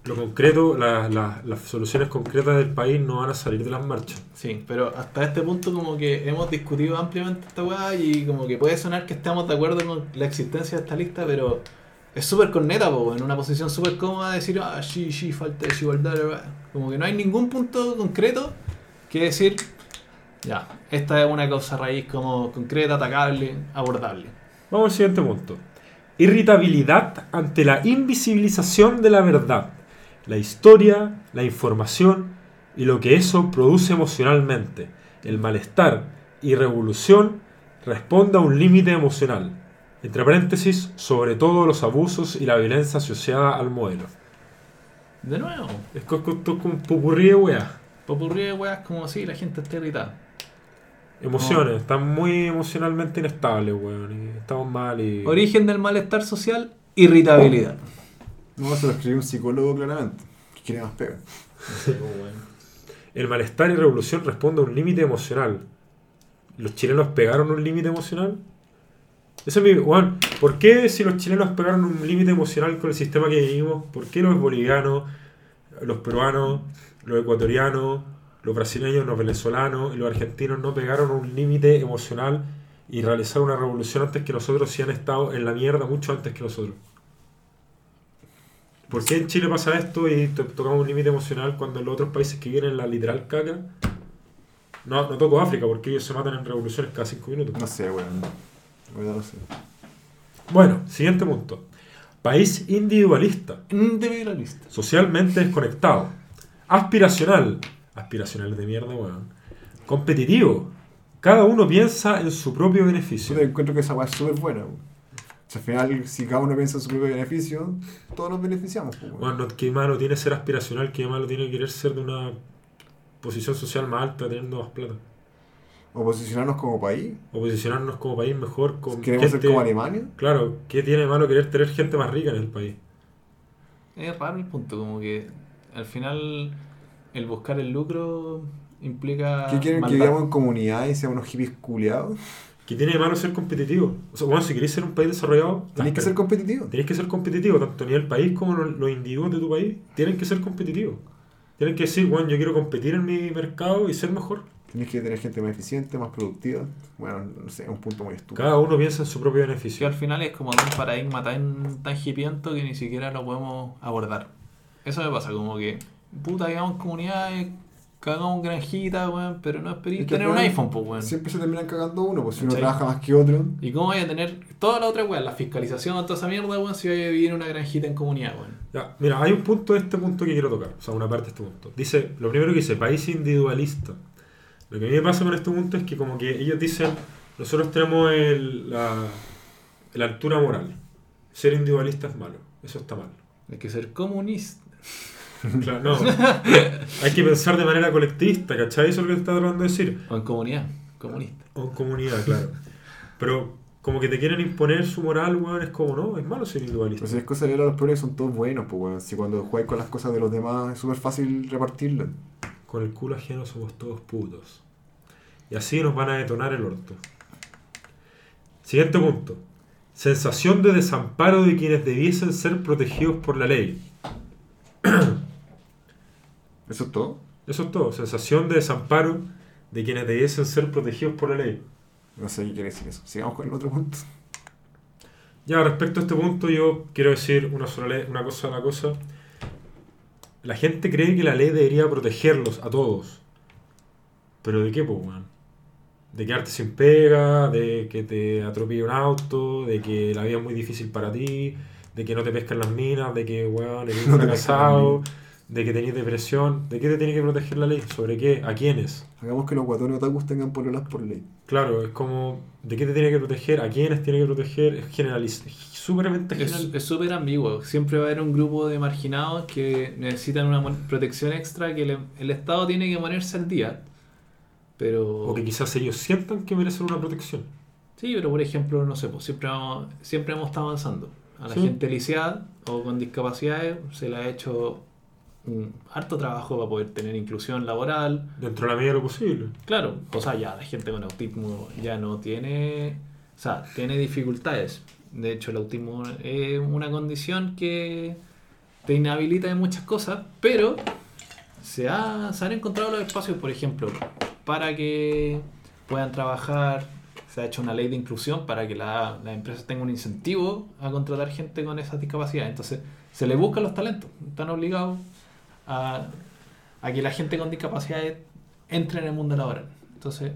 Lo concreto, la- la- las soluciones concretas del país no van a salir de las marchas. Sí, pero hasta este punto como que hemos discutido ampliamente esta weá y como que puede sonar que estamos de acuerdo con la existencia de esta lista, pero es súper corneta, po, en una posición súper cómoda decir, ah, sí, sí, falta desigualdad, como que no hay ningún punto concreto que decir, ya, esta es una causa raíz como concreta, atacable, abordable. Vamos al siguiente punto. Irritabilidad ante la invisibilización de la verdad, la historia, la información y lo que eso produce emocionalmente. El malestar y revolución responde a un límite emocional. Entre paréntesis, sobre todo los abusos y la violencia asociada al modelo. De nuevo, Es co- co- co- como un popurrí de weá. popurrí de weas como si la gente está irritada. Emociones, están muy emocionalmente inestables, weón. Estamos mal y. Origen del malestar social, irritabilidad. No, se lo escribió un psicólogo claramente. Que quiere más pega. El malestar y revolución responde a un límite emocional. ¿Los chilenos pegaron un límite emocional? Eso es mi. Juan, ¿por qué si los chilenos pegaron un límite emocional con el sistema que vivimos? ¿Por qué los bolivianos, los peruanos, los ecuatorianos, los brasileños, los venezolanos y los argentinos no pegaron un límite emocional y realizaron una revolución antes que nosotros si han estado en la mierda mucho antes que nosotros? ¿Por qué en Chile pasa esto y to- tocamos un límite emocional cuando en los otros países que vienen la literal caca? No, no toco África porque ellos se matan en revoluciones cada cinco minutos. No sé, weón. La verdad no sé. Bueno, siguiente punto. País individualista, Individualista. socialmente desconectado, aspiracional, aspiracional de mierda, weón, competitivo. Cada uno piensa en su propio Yo beneficio. encuentro que esa weá es súper buena. weón. O sea, al final, si cada uno piensa en su propio beneficio, todos nos beneficiamos. pues, weón. Bueno, qué malo tiene ser aspiracional, qué malo tiene querer ser de una posición social más alta teniendo más plata. O posicionarnos como país. O posicionarnos como país mejor con Queremos gente- ser como Alemania. Claro, ¿qué tiene de malo querer tener gente más rica en el país? Es raro el punto, como que al final el buscar el lucro implica. ¿Qué quieren que vivamos en comunidad y seamos unos hippies culiados? ¿Qué tiene de malo ser competitivo? O sea, bueno, si queréis ser un país desarrollado, Tenéis que ser competitivos. tenéis que ser competitivo, tanto a nivel país como los, los individuos de tu país, tienen que ser competitivos. Tienen que decir, bueno, yo quiero competir en mi mercado y ser mejor. Tienes que tener gente más eficiente, más productiva. Bueno, no sé, es un punto muy estúpido. Cada uno piensa en su propio Que beneficio. al final es como de un paradigma tan, tan hipiento que ni siquiera lo podemos abordar. Eso me pasa, como que, puta, hagamos comunidades, cagamos granjitas, weón, pero no esperéis Es que tener un iPhone, pues, weón. Siempre se terminan cagando uno, pues si uno ¿Cachai? trabaja más que otro. ¿Y cómo vaya a tener toda la otra weón? La fiscalización, toda esa mierda, weón, si vaya a vivir en una granjita en comunidad, weón. Ya, mira, hay un punto de este punto que quiero tocar. O sea, una parte de este punto. Dice, lo primero que dice, país individualista. Lo que a mí me pasa con este punto es que como que ellos dicen, nosotros tenemos el, la, la altura moral. Ser individualista es malo. Eso está mal. Hay que ser comunista. Claro, no. Hay que pensar de manera colectivista, ¿cachai? Eso es lo que te está tratando de decir. O en comunidad, comunista. O en comunidad, claro. Pero como que te quieren imponer su moral, weón, es como, no, es malo ser individualista. Pues si es cosa de ver a los pobres son todos buenos, pues weón. Si cuando juegas con las cosas de los demás es súper fácil repartirlo. Con el culo ajeno somos todos putos. Y así nos van a detonar el orto. Siguiente punto. Sensación de desamparo de quienes debiesen ser protegidos por la ley. ¿Eso es todo? Eso es todo. Sensación de desamparo de quienes debiesen ser protegidos por la ley. No sé qué quiere decir eso. Sigamos con el otro punto. Ya, respecto a este punto, yo quiero decir una, sola ley- una cosa a la cosa. La gente cree que la ley debería protegerlos a todos. ¿Pero de qué, pues, weón? De quedarte sin pega, de que te atropelle un auto, de que la vida es muy difícil para ti, de que no te pescan las minas, de que, weón, eres No un te fracasado, de que tenés depresión. ¿De qué te tiene que proteger la ley? ¿Sobre qué? ¿A quiénes? Hagamos que los guatones otakus tengan pololas por ley. Claro, es como, ¿de qué te tiene que proteger? ¿A quiénes tiene que proteger? Es generalista, general. es súper ambiguo. Siempre va a haber un grupo de marginados que necesitan una protección extra que le- el Estado tiene que ponerse al día. Pero. O que quizás ellos sientan que merecen una protección. Sí, pero por ejemplo, no sé, pues siempre, vamos- siempre hemos estado avanzando. A la Sí. gente lisiada o con discapacidades se le ha hecho un harto trabajo para poder tener inclusión laboral. Dentro de la medida de lo posible. Claro, o sea, ya la gente con autismo ya no tiene, o sea, tiene dificultades. De hecho, el autismo es una condición que te inhabilita de muchas cosas, pero se, ha- se han encontrado los espacios, por ejemplo, para que puedan trabajar. Se ha hecho una ley de inclusión para que la- las empresas tengan un incentivo a contratar gente con esas discapacidades. Entonces, se les buscan los talentos. Están obligados a, a que la gente con discapacidades entre en el mundo laboral. Entonces,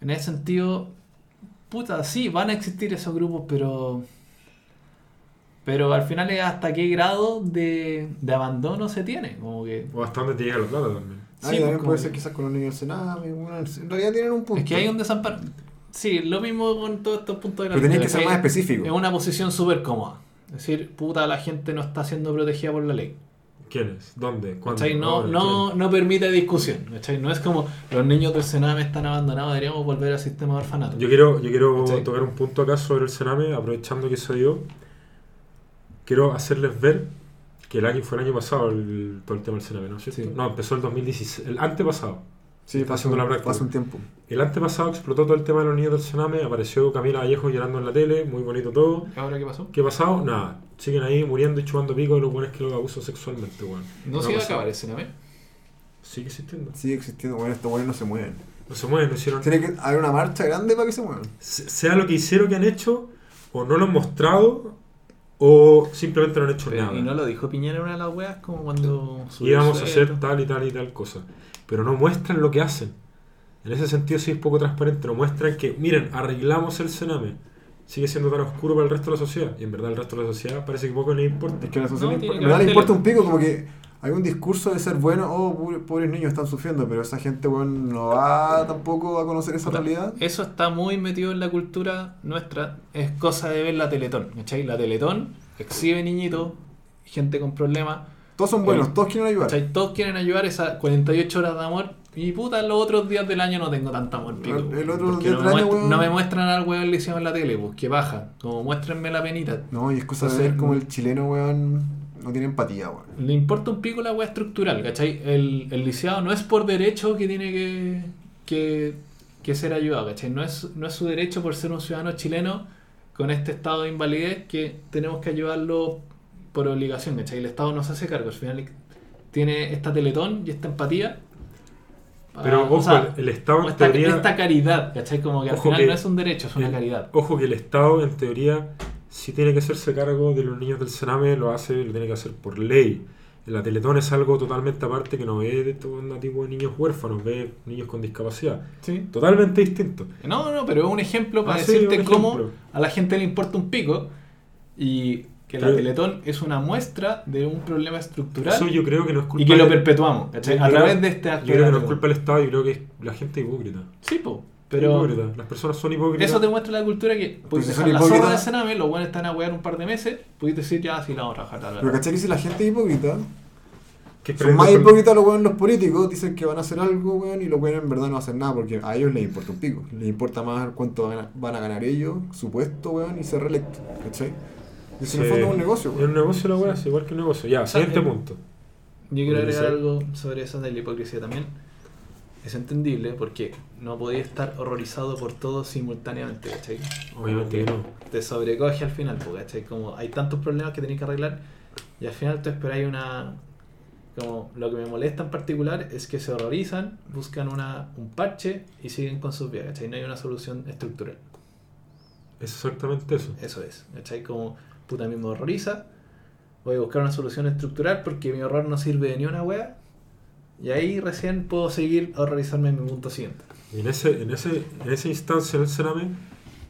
en ese sentido, puta, sí, van a existir esos grupos, pero. Pero al final es hasta qué grado de, de abandono se tiene. Como que. O hasta dónde te llegan los datos también. Ah, Sí, y pues, también puede que- ser quizás con los niños del Sename. bueno, en realidad tienen un punto. Es que hay un desamparo. Sí, lo mismo con todos estos puntos de la Pero tenéis que ser más Es específico. una posición súper cómoda. Es decir, puta, la gente no está siendo protegida por la ley. ¿Quiénes? ¿Dónde? ¿Cuándo? ¿Cachai? No, Ahora, no, no permite discusión. ¿cachai? No es como los niños del Sename están abandonados, deberíamos volver al sistema de orfanato. ¿quién? Yo quiero, yo quiero ¿Cachai? tocar un punto acá sobre el Sename, aprovechando que se dio. Quiero hacerles ver que el año fue el año pasado el, todo el tema del Sename, ¿no es cierto? Sí. No, empezó el 2016, el antepasado. Sí, Está pasa haciendo un, la práctica. pasa un tiempo. El antepasado explotó todo el tema de los niños del Sename, apareció Camila Vallejo llorando en la tele, muy bonito todo. ¿Ahora qué pasó? ¿Qué ha pasado? Nada. Siguen ahí muriendo y chupando pico de los buenos que los abusan sexualmente, weón. ¿No se iba a acabar el Sename? Sigue existiendo. Sigue existiendo. Bueno, estos buenos no se mueven. No se mueven, no hicieron. Tiene que haber una marcha grande para que se muevan. Se- Sea lo que hicieron que han hecho, o no lo han mostrado, o simplemente no han hecho Pero- nada. y no lo dijo Piñera en una de las weas como cuando Íbamos a hacer tal y tal y tal cosa. Pero no muestran lo que hacen. En ese sentido sí es poco transparente. No muestran que, miren, arreglamos el Sename. Sigue siendo tan oscuro para el resto de la sociedad. Y en verdad el resto de la sociedad parece que poco le importa. Es que a la sociedad No, le verdad importa un pico, como que hay un discurso de ser bueno, oh, pobre- pobres niños están sufriendo, pero esa gente, bueno, no va tampoco a conocer esa realidad. Eso está muy metido en la cultura nuestra. Es cosa de ver la Teletón. ¿cachai? La Teletón exhibe niñitos, gente con problemas. Todos son buenos, el- todos quieren ayudar. ¿cachai? Todos quieren ayudar esas 48 horas de amor. Y puta, los otros días del año no tengo tanta amor. pico, El- el otro día no, del me año, weón. no me muestran al weón lisiado en la tele, pues que baja. Como muéstrenme la penita. No, y es cosa de ver como el chileno, weón, no tiene empatía, weón. Le importa un pico la weá estructural, ¿cachai? El, el lisiado no es por derecho que tiene que, que, que ser ayudado, ¿cachai? No es, no es su derecho por ser un ciudadano chileno con este estado de invalidez que tenemos que ayudarlo por obligación, ¿cachai? El Estado no se hace cargo, al final tiene esta teletón y esta empatía Pero ojo, o sea, el Estado en esta, teoría. esta caridad, ¿cachai? Como que al final que no es un derecho, es una el- caridad. Ojo que el Estado en teoría sí tiene que hacerse cargo de los niños del Sename, lo hace, lo tiene que hacer por ley. La Teletón es algo totalmente aparte que no ve de todo un tipo de niños huérfanos, ve niños con discapacidad. Sí. Totalmente distinto. No, no, pero es un ejemplo para Ah, sí, decirte cómo ejemplo. a la gente le importa un pico y que la Teletón es una muestra de un problema estructural Eso yo creo que no es culpa y que lo perpetuamos, A creo- través de este acto Yo creo que no es culpa del Estado, yo creo que es la gente hipócrita. Sí, po, pero Hipócrita. Las personas son hipócritas. eso demuestra la cultura que puedes si dejar la zorra de Sename, los buenos están a wear un par de meses, puedes decir ya, sí, la vamos a trabajar tal Pero. ¿cachai que si la gente es hipócrita? Que Son más hipócritas los weones los políticos, dicen que van a hacer algo, weón, y los weones en verdad no hacen nada porque a ellos les importa un pico. Les importa más cuánto van a, van a ganar ellos, su puesto, weón, y ser reelectos, ¿cachai? Y eso en el Sí. fondo es un negocio, Es un negocio la weá, es igual que un negocio. Ya, sea, siguiente el- punto. Yo quiero agregar Sí. algo sobre eso de la hipocresía también. Es entendible porque no podía estar horrorizado por todo simultáneamente, ¿cachai? Obviamente no. Te sobrecoge al final, pues, ¿cachai? Como hay tantos problemas que tenés que arreglar y al final tú esperáis una... Como lo que me molesta en particular es que se horrorizan, buscan una, un parche y siguen con sus vidas, ¿cachai? No hay una solución estructural. Es exactamente eso. Eso es, ¿cachai? Como puta a mí me horroriza, voy a buscar una solución estructural porque mi horror no sirve de ni una wea. Y ahí recién puedo seguir a horrorizarme en mi punto siguiente. Y en ese, en ese, en esa instancia en el Sename,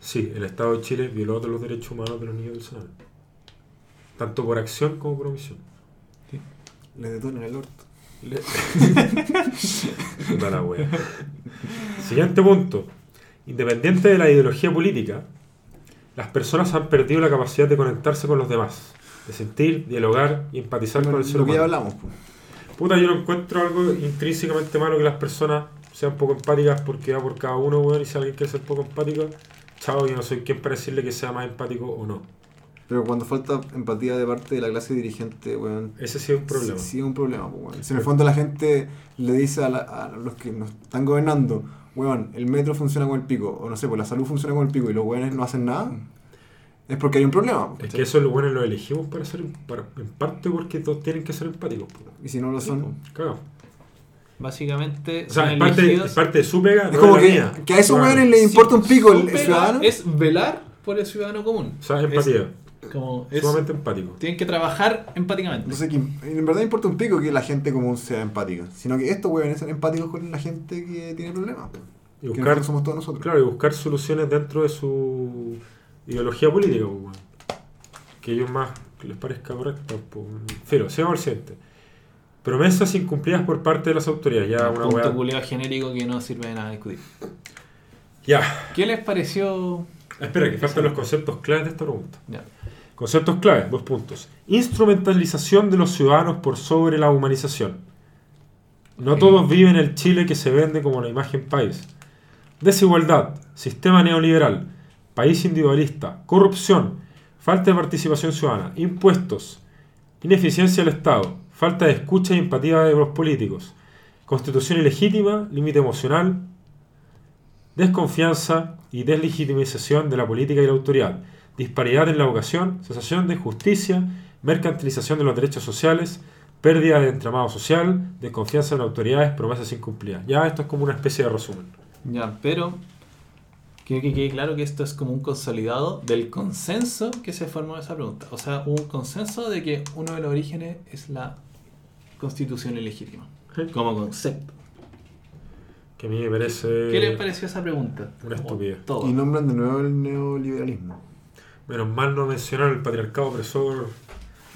sí, el Estado de Chile violó todos los derechos humanos de los niños del Sename. Tanto por acción como por omisión. Les detonan el orto. Le- Puta la wea. Siguiente punto. Independiente de la ideología política, las personas han perdido la capacidad de conectarse con los demás, de sentir, dialogar y empatizar con el ser lo que ya humano. hablamos, pues. Puta, yo no encuentro algo intrínsecamente malo que las personas sean poco empáticas porque va por cada uno, weón, y si alguien quiere ser poco empático, chao, yo no soy quien para decirle que sea más empático o no. Pero cuando falta empatía de parte de la clase dirigente, weón. Ese sí es un problema. Sí, sí es un problema, pues, weón. Si en el fondo la gente le dice a, la- a los que nos están gobernando, weón, el metro funciona con el pico, o no sé, pues la salud funciona con el pico y los weones no hacen nada, es porque hay un problema. Es que eso los buenos lo elegimos para ser, para- en parte porque todos tienen que ser empáticos. Y si no lo son. Claro. Básicamente, O sea, es parte, es parte de su pega, Es no como que, mía. que a esos Claro. weones les Sí, importa un pico el, ciudadano. Es velar por el ciudadano común. O sea, empatía. Como es, Sumamente empático. tienen que trabajar empáticamente. Entonces, que en verdad importa un pico que la gente común sea empática, sino que estos weones sean empáticos con la gente que tiene problemas. pues. Y buscar, somos todos nosotros. claro, y buscar soluciones dentro de su ideología política. pues. Que ellos más les parezca correcto. Pues. Pero, sigamos al siguiente. Promesas incumplidas por parte de las autoridades. Ya, una punto culiao genérico que no sirve de nada discutir. Ya. ¿Qué les pareció? Espera, que faltan los conceptos claves de esta pregunta. Ya. Conceptos claves, dos puntos. Instrumentalización de los ciudadanos por sobre la humanización. No todos viven el Chile que se vende como la imagen país. Desigualdad, sistema neoliberal, país individualista, corrupción, falta de participación ciudadana, impuestos, ineficiencia del Estado, falta de escucha y empatía de los políticos, constitución ilegítima, límite emocional, desconfianza y deslegitimización de la política y la autoridad, disparidad en la vocación, sensación de justicia, mercantilización de los derechos sociales, pérdida de entramado social, desconfianza en las autoridades, promesas incumplidas. Ya esto es como una especie de resumen. Ya, pero quiero que quede claro que esto es como un consolidado del consenso que se formó de esa pregunta. O sea, un consenso de que uno de los orígenes es la constitución ilegítima. Como concepto. Que a mí me parece ¿Qué les pareció esa pregunta? una estupidez. Y nombran de nuevo el neoliberalismo. Menos mal no mencionar el patriarcado opresor.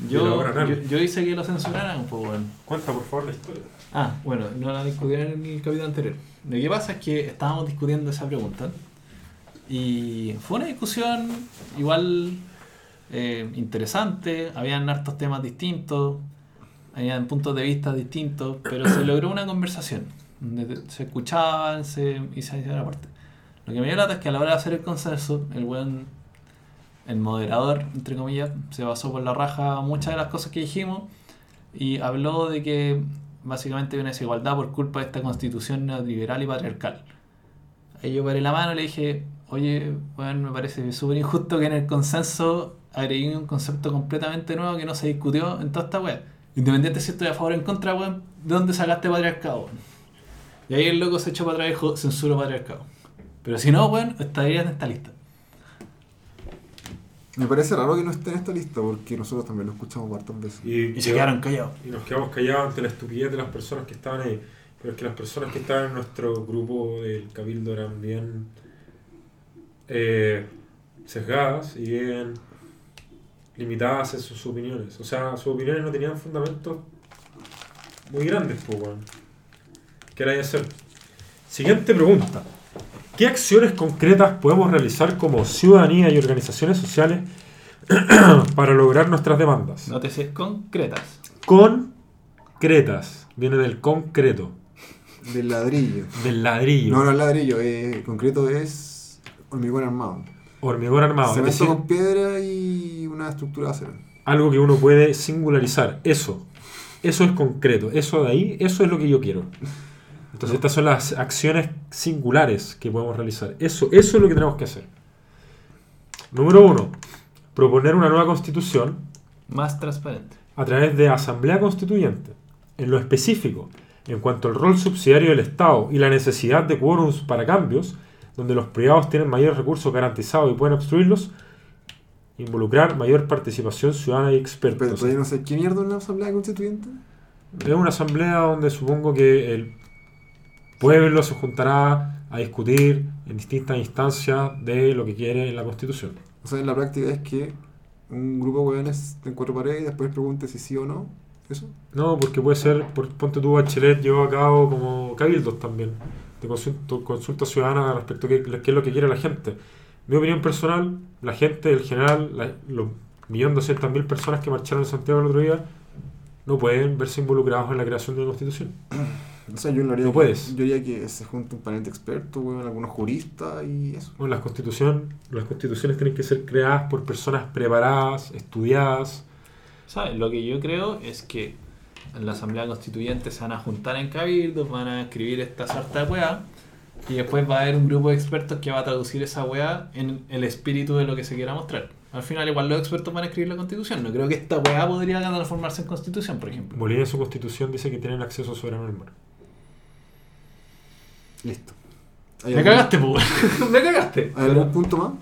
Yo, yo, yo hice que lo censuraran, pues bueno. Cuenta por favor la historia. Ah, bueno, no la discutieron en el capítulo anterior. Lo que pasa es que estábamos discutiendo esa pregunta y fue una discusión igual eh, interesante, habían hartos temas distintos, habían puntos de vista distintos, pero se logró una conversación donde se escuchaban se, y se hacía la parte. Lo que me dio lata es que a la hora de hacer el consenso, el buen, el moderador, entre comillas, se basó por la raja muchas de las cosas que dijimos y habló de que básicamente hay una desigualdad por culpa de esta constitución neoliberal y patriarcal. Ahí yo paré la mano y le dije, oye, bueno, me parece súper injusto que en el consenso agregué un concepto completamente nuevo que no se discutió en toda esta web. Independiente si estoy a favor o en contra, weón, ¿de dónde sacaste patriarcado? Y ahí el loco se echó para atrás y dijo, censuro patriarcado. Pero si no, bueno, estaría en esta lista. Me parece raro que no esté en esta lista porque nosotros también lo escuchamos hartas veces. Y, Y se quedaron callados. y nos quedamos callados ante la estupidez de las personas que estaban ahí. Pero es que las personas que estaban en nuestro grupo del Cabildo eran bien eh, sesgadas y bien limitadas en sus opiniones. O sea, sus opiniones no tenían fundamentos muy grandes, pues, weón. ¿Qué era de hacer? Siguiente pregunta. ¿Qué acciones concretas podemos realizar como ciudadanía y organizaciones sociales para lograr nuestras demandas? Nótese concretas. Concretas. Viene del concreto, Del ladrillo. del ladrillo. No, no es ladrillo, eh, concreto es hormigón armado. Hormigón armado. Cemento decir, con piedra y una estructura de acero. algo que uno puede singularizar. Eso. Eso es concreto. Eso de ahí, eso es lo que yo quiero. Entonces estas son las acciones singulares que podemos realizar. Eso, eso es lo que tenemos que hacer. Número uno. Proponer una nueva constitución Más transparente. a través de asamblea constituyente. En lo específico, en cuanto al rol subsidiario del Estado y la necesidad de quórums para cambios, donde los privados tienen mayores recursos garantizados y pueden obstruirlos, involucrar mayor participación ciudadana y Pero expertos. todavía no sé, ¿qué mierda es una asamblea constituyente? Es una asamblea donde supongo que el pueblo se juntará a discutir en distintas instancias de lo que quiere la Constitución. O sea, en la práctica es que un grupo de hueones en cuatro paredes y después pregunte si sí o no. ¿Eso? No, porque puede ser, por, ponte tú, Bachelet llevó a cabo como cabildos también, de consulta, consulta ciudadana respecto a qué, qué es lo que quiere la gente. Mi opinión personal, la gente, el general, la- los millón doscientas mil personas que marcharon en Santiago el otro día, no pueden verse involucrados en la creación de una constitución. O sea, yo lo haría No que- puedes. Yo haría que se junte un panel de expertos, weón, algunos juristas y eso. Bueno, las, constitución, las constituciones tienen que ser creadas por personas preparadas, estudiadas. ¿Sabes? Lo que yo creo es que en la Asamblea Constituyente se van a juntar en cabildos, van a escribir esta sarta de weá, y después va a haber un grupo de expertos que va a traducir esa weá en el espíritu de lo que se quiera mostrar. Al final, igual los expertos van a escribir la constitución. No creo que esta weá podría transformarse en constitución, por ejemplo. Bolivia su constitución dice que tienen acceso soberano al mar. Listo. ¿Hay Me algún- cagaste, pues. Me cagaste. ¿Hay algún punto más?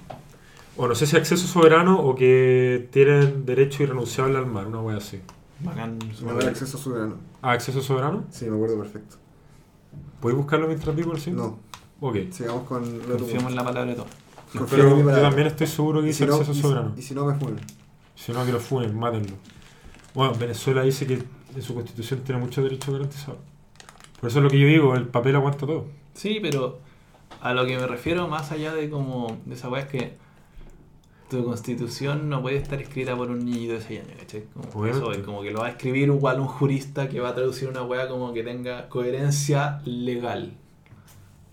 O no sé si acceso soberano o que tienen derecho irrenunciable al mar, una wea así. Bacán. No acceso soberano. ¿Ah, acceso soberano? Sí, me acuerdo perfecto. ¿Podéis buscarlo mientras digo el sí? No, Ok. sigamos con lo otro Confiemos en la palabra de todo. Pero mi yo también estoy seguro que dice si no- acceso y si- soberano. Y si no, me funen. Si no, que lo funen, mátenlo. Bueno, Venezuela dice que en su constitución tiene muchos derechos garantizados. Por eso es lo que yo digo, el papel aguanta todo. Sí, pero a lo que me refiero más allá de como de esa weá es que tu constitución no puede estar escrita por un niñito de 6 años, ¿cachai? Como, eso, es como que lo va a escribir igual un jurista que va a traducir una weá como que tenga coherencia legal.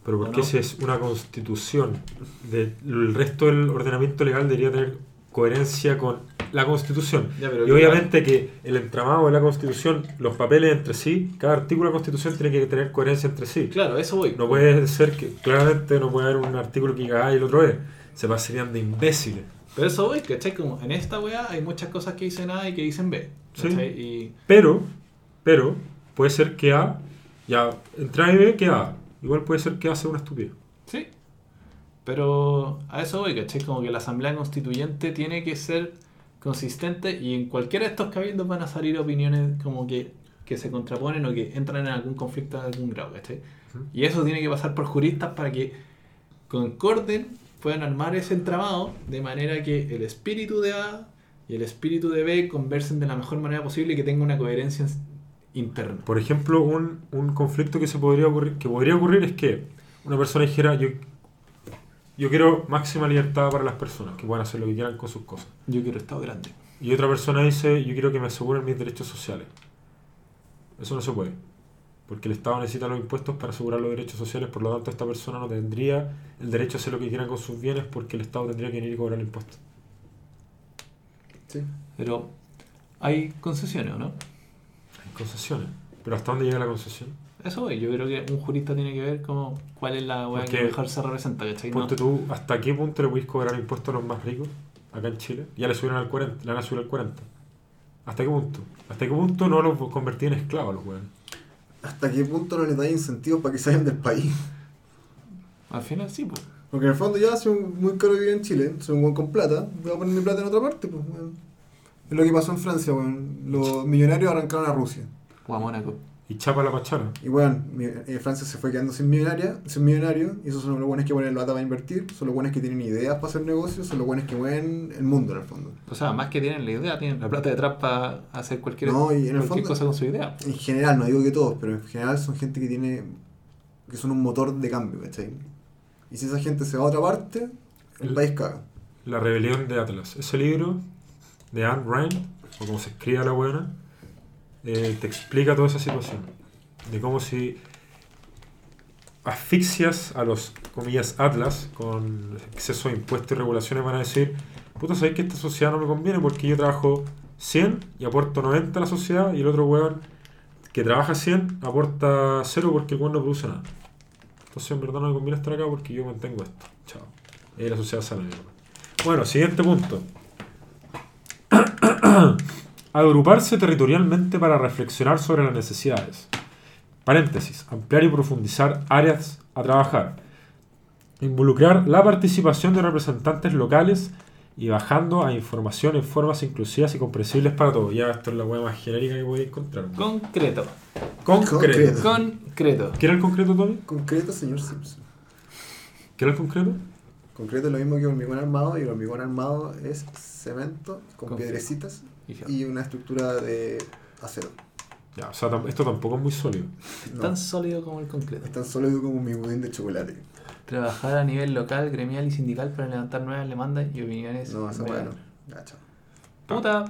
Pero ¿O porque no? si es una constitución, de, el resto del ordenamiento legal debería tener coherencia con la constitución. Ya, Y obviamente que el entramado de la constitución, los papeles entre sí, cada artículo de la constitución tiene que tener coherencia entre sí. Claro, eso voy. No puede ser que, claramente no puede haber un artículo que haga y el otro es. Se pasarían de imbéciles. Pero eso voy, ¿cachai? Como en esta weá hay muchas cosas que dicen A y que dicen B. Sí. Y Pero, pero, puede ser que A, ya, entre A y B, que A. Igual puede ser que A sea una estupidez. Sí. Pero a eso voy, ¿cachai? Como que la Asamblea Constituyente tiene que ser consistente y en cualquiera de estos cabildos van a salir opiniones como que, que se contraponen o que entran en algún conflicto de algún grado, ¿cachai? Y eso tiene que pasar por juristas para que concorden, puedan armar ese entramado de manera que el espíritu de A y el espíritu de B conversen de la mejor manera posible y que tenga una coherencia interna. Por ejemplo, un, un conflicto que se podría ocurrir, que podría ocurrir es que una persona dijera, yo, yo quiero máxima libertad para las personas, que puedan hacer lo que quieran con sus cosas. Yo quiero Estado grande. Y otra persona dice, yo quiero que me aseguren mis derechos sociales. Eso no se puede. Porque el Estado necesita los impuestos para asegurar los derechos sociales, por lo tanto esta persona no tendría el derecho a hacer lo que quiera con sus bienes porque el Estado tendría que venir y cobrar el impuesto. Sí. Pero hay concesiones, ¿o no? Hay concesiones. Pero ¿hasta dónde llega la concesión? Eso voy, yo creo que un jurista tiene que ver como cuál es la weá que mejor se representa, ¿cachai? No- Ponte tú, ¿hasta qué punto le podéis cobrar impuestos a los más ricos acá en Chile? Ya le subieron al 40, le van a subir al 40. ¿Hasta qué punto? ¿Hasta qué punto no los convertí en esclavos los weones? hasta qué punto no les da incentivos para que salgan del país. Al final sí, pues. Porque en el fondo ya soy un- muy caro vivir en Chile, soy un buen con plata, voy a poner mi plata en otra parte, pues, weón. Es lo que pasó en Francia, weón. Los millonarios arrancaron a Rusia. O a Mónaco. Y chapa la pachara. Y bueno, eh, Francia se fue quedando sin millonaria, sin millonarios, y esos son los buenos que ponen plata para invertir, son los buenos que tienen ideas para hacer negocios, son los buenos que mueven el mundo en el fondo. O sea, más que tienen la idea, tienen la plata detrás para hacer cualquier, No, y en el cualquier fondo- cosa con su idea. En general, no digo que todos, pero en general son gente que tiene. que son un motor de cambio, ¿cachai? Y si esa gente se va a otra parte, el El- país caga. La rebelión de Atlas. Ese libro de Anne Rand, o como se escribe la buena, eh, te explica toda esa situación. De cómo si asfixias a los, comillas, Atlas con exceso de impuestos y regulaciones van a decir, puta, sabéis que esta sociedad no me conviene porque yo trabajo 100 y aporto 90 a la sociedad y el otro weón que trabaja 100 aporta 0 porque el no produce nada. Entonces en verdad no me conviene estar acá porque yo mantengo esto. Chao. Y la sociedad sale. Bueno, siguiente punto. Agruparse territorialmente para reflexionar sobre las necesidades. Paréntesis. Ampliar y profundizar áreas a trabajar. Involucrar la participación de representantes locales y bajando a información en formas inclusivas y comprensibles para todos. Ya esto es la hueá más genérica que voy a encontrar. Concreto. Concreto. Concreto. Concreto. ¿Qué era el concreto, Tommy? Concreto, señor Simpson. ¿Qué era el concreto? Concreto es lo mismo que hormigón armado, y el hormigón armado es cemento con Con piedrecitas Y una estructura de acero. Ya, o sea, tam- esto tampoco es muy sólido. No, Tan sólido como el concreto. es tan sólido como mi budín de chocolate. Trabajar a nivel local, gremial y sindical para levantar nuevas demandas y opiniones. No, esa de- weá no. Ya, chao. Puta.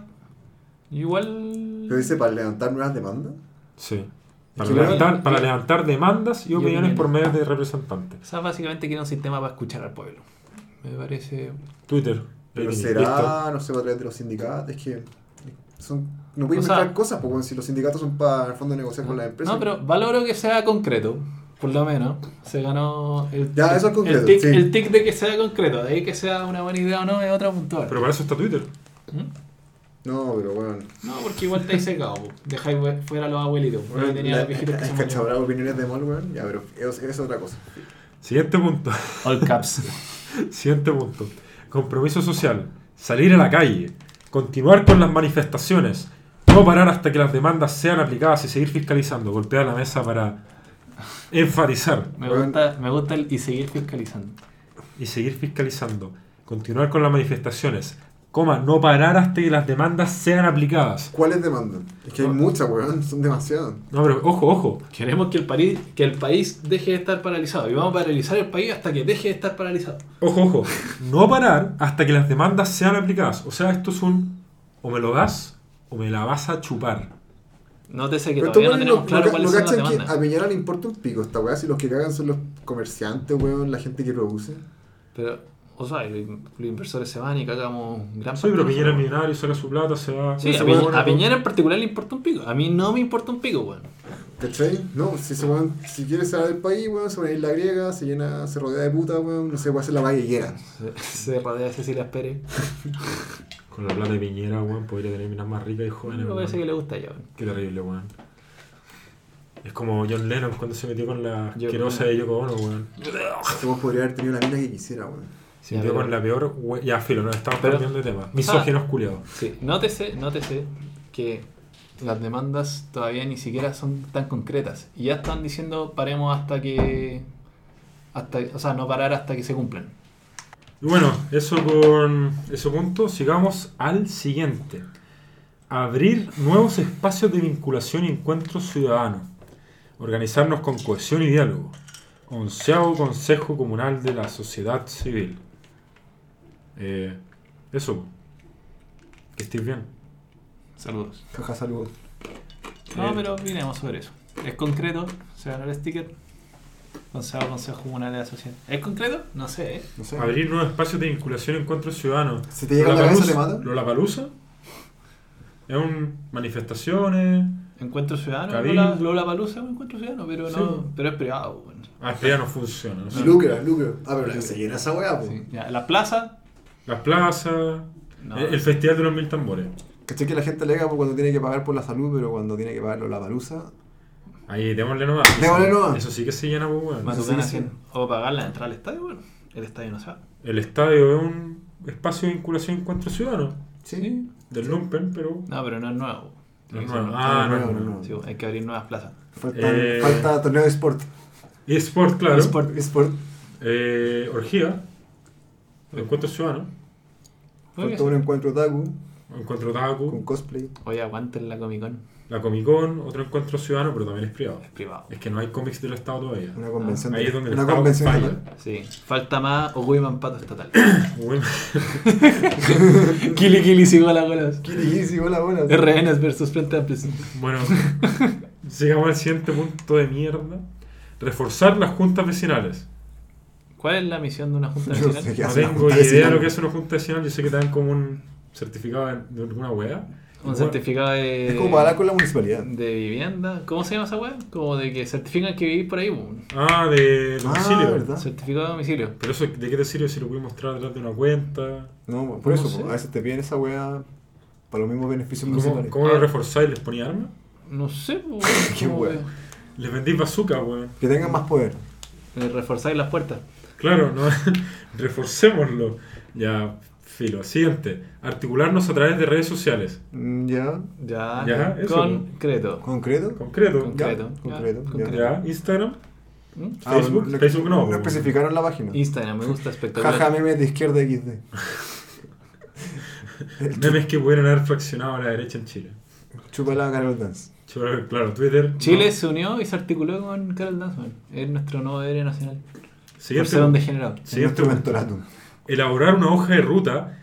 Igual. Pero dice para levantar nuevas demandas. Sí. Para, que levantar, igual- para levantar demandas y y opiniones opiniones. por medio de representantes. O sea, básicamente quiere un sistema para escuchar al pueblo. Me parece. Twitter. Pero Listo. será, no sé, para través de los sindicatos. Es que son, no sea- mezclar cosas, porque si los sindicatos son para, el fondo, negociar con las empresas. No, pero valoro que sea concreto. Por lo menos. Se ganó el, Ya, eso es concreto, el, tic, sí. el tic de que sea concreto. De ahí que sea una buena idea o no es otra puntual. Pero para eso está Twitter. ¿Mm? No, pero bueno. No, porque igual estáis secado. po. Dejáis fuera a los abuelitos. Porque tenía los viejitos que se Hay morían. cachabrar opiniones de mal, weón. Ya, pero eso, eso es otra cosa. Siguiente punto. All caps. Siguiente punto. Compromiso social. Salir a la calle. Continuar con las manifestaciones. No parar hasta que las demandas sean aplicadas y seguir fiscalizando. Golpear la mesa para enfatizar Me gusta, me gusta el y seguir fiscalizando. y seguir fiscalizando. Continuar con las manifestaciones. Coma, no parar hasta que las demandas sean aplicadas. ¿Cuáles demandan? Es que hay muchas, weón. Son demasiadas. No, pero ojo, ojo. Queremos que el, país, que el país deje de estar paralizado. Y vamos a paralizar el país hasta que deje de estar paralizado. Ojo, ojo. No parar hasta que las demandas sean aplicadas. O sea, esto es un o me lo das o me la vas a chupar. Nótese que Pero todavía no tenemos weones claro no, cuáles no son las cachan que demandas. a Piñera le importa un pico esta weá. Si los que cagan son los comerciantes, weón, la gente que produce. Pero, o sea, los los inversores se van y cagamos gran Soy pero Piñera es millonario, saca su plata, se va. Sí, se a, Piñera, bueno, a Piñera en particular le importa un pico. A mí no me importa un pico, weón. ¿Cachai? No, si ese weón, si quiere salir del país, weón, se va a ir la griega, se llena, se rodea de puta, weón, no sé, puede hacer la quiera. Se, se rodea de Cecilia Pérez. Con la plata de Piñera, weón, podría tener minas más ricas y jóvenes. Weón. parece que le gusta ya, weón. Qué terrible, weón. Es como John Lennon cuando se metió con la asquerosa de Yoko Ono, weón. Weón podría haber tenido la mina que quisiera, weón. Pero- con la peor, Ya, filo, nos estamos Pero- cambiando de tema. Misóginos culiados. Sí, nótese, nótese que las demandas todavía ni siquiera son tan concretas. Y ya están diciendo paremos hasta que. Hasta, o sea, no parar hasta que se cumplan. Y bueno, eso con ese punto, sigamos al siguiente. Abrir nuevos espacios de vinculación y encuentro ciudadano. Organizarnos con cohesión y diálogo. Onceavo Consejo Comunal de la Sociedad Civil. Eh, eso. Que estés bien. Saludos. Jaja, salud. No, Eh, pero miremos sobre eso. Es concreto, se ganó el sticker. Consejo, Consejo Comunal de la Sociedad. ¿Es concreto? No sé, ¿eh? No sé. Abrir nuevos espacios de vinculación y encuentro ciudadano. Si te llega la cabeza, te mata. Lollapalooza Es un manifestaciones. Encuentro ciudadano, Cabildo. Lola, Lola Palusa, un encuentro ciudadano, pero Sí, no, pues. pero es privado, bueno. Ah, es que ya no funciona. no sé. Lucra, lucra. Ah, pero se llena esa weá, po. Sí, ya, la plaza, Las plazas. no. el, el Festival de los Mil Tambores. ¿Cachai que la gente alega por cuando tiene que pagar por la salud, pero cuando tiene que pagar la palusa, Ahí, démosle nomás. Démosle Eso- nomás. Eso sí que se llena, pues, weón. Más o sí, sí. O pagar la entrada al estadio, bueno. El estadio no se va. El estadio es un espacio de vinculación y encuentro ciudadano. Sí. Del Lumpen, pero. No, pero no es nuevo. No es nuevo. Ah, no, no, no. Sí, hay que abrir nuevas plazas. Falta, Eh, falta torneo de sport. Y Sport, claro. eSport. Sport. Eh, orgía. Encuentro ciudadano. Oye, Falta un encuentro otaku Encuentro con Taku. cosplay. Oye, aguanten la Comic Con. La Comic Con. Otro encuentro ciudadano, pero también es privado. Es privado. Es que no hay cómics del Estado todavía. Una convención. Ahí de- es donde el una Estado convención falla. Sí. Falta más Oguiman Pato Estatal. Kili Kili sigo la bolas. Kirigisi, hola, hola. RNs versus Frente Amplio. Bueno, llegamos al siguiente punto de mierda. Reforzar las juntas vecinales. ¿Cuál es la misión de una junta No nacional? sé No tengo junta idea de lo que es una junta vecinal. Yo sé que te dan como un certificado de alguna wea. Un certificado de, Es como para hablar con la municipalidad. de vivienda. ¿Cómo se llama esa weá? Como de que certifican que vivís por ahí. Ah, de domicilio. Ah, ¿verdad? Certificado de domicilio. Pero eso, ¿de qué te sirve si lo puedes mostrar atrás de una cuenta? No, por No eso, sé. po, a veces te piden esa weá para los mismos beneficios ¿Cómo, municipales. cómo lo reforzáis? ¿Les ponía armas? No sé, weón. Qué weá. Les vendís bazooka, weón. Que tengan más poder. eh, Reforzáis las puertas. Claro, no reforcémoslo. Ya, filo. Siguiente. Articularnos a través de redes sociales. Mm, Ya. Ya, Ya, eso, concreto. ¿Concreto? Concreto. Concreto. Ya, concreto, Ya, ya. concreto. Ya, Instagram. ¿Mm? Ah, Facebook, no- Facebook no, No po. especificaron la página. Instagram, me gusta espectacular. Jaja, memes de izquierda XD. Memes que pudieron haber fraccionado a la derecha en Chile. Chúpala Carol Dance. Claro, Twitter. Chile no. se unió y se articuló con Carol Dance, Es nuestro nuevo héroe nacional. Por Siguiente, ser un degenerado. Siguiente mentoratum. Elaborar una hoja de ruta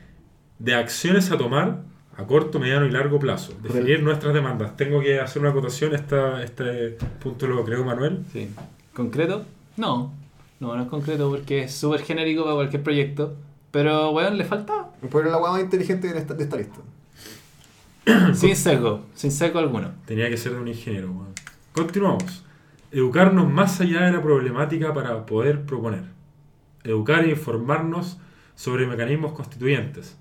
de acciones a tomar a corto, mediano y largo plazo. Definir nuestras demandas. Tengo que hacer una acotación. Esta, este punto lo creó Manuel. Sí. ¿Concreto? No. No, no es concreto porque es súper genérico para cualquier proyecto. Pero, weón, le falta. Pero la weá más inteligente de esta, de esta lista. sin seco. Sin seco alguno. Tenía que ser de un ingeniero. weón. Continuamos. Educarnos más allá de la problemática para poder proponer. Educar e informarnos sobre mecanismos constituyentes.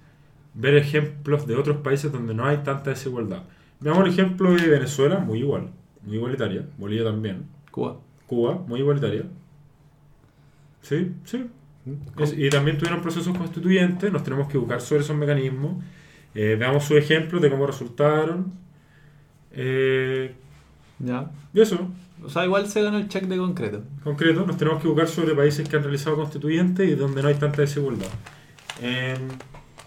Ver ejemplos de otros países donde no hay tanta desigualdad. Veamos el ejemplo de Venezuela, muy igual, muy igualitaria. Bolivia también. Cuba. Cuba, muy igualitaria. Sí, sí. Es- y también tuvieron procesos constituyentes, nos tenemos que educar sobre esos mecanismos. Eh, veamos sus ejemplos de cómo resultaron. Eh, Ya. y eso, O sea, igual se ganó el check de concreto. concreto, nos tenemos que educar sobre países que han realizado constituyentes y donde no hay tanta desigualdad. En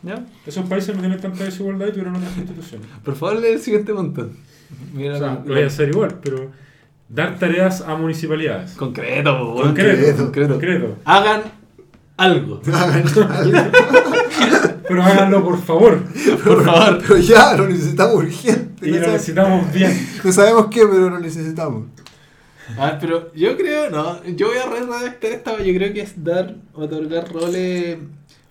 ¿Ya? esos países no tienen tanta desigualdad y tuvieron otras constituciones. Por favor, lee el siguiente punto. Mira, O sea, lo voy a hacer igual, pero dar tareas a municipalidades. Concreto. Concreto, concreto. concreto. Hagan algo. Pero háganlo por favor. Por favor. Pero ya, lo necesitamos urgente. Y no, lo necesitamos bien. no sabemos qué, pero lo necesitamos. A ver, pero yo creo, no, yo voy a redactar esta, yo creo que es dar, otorgar roles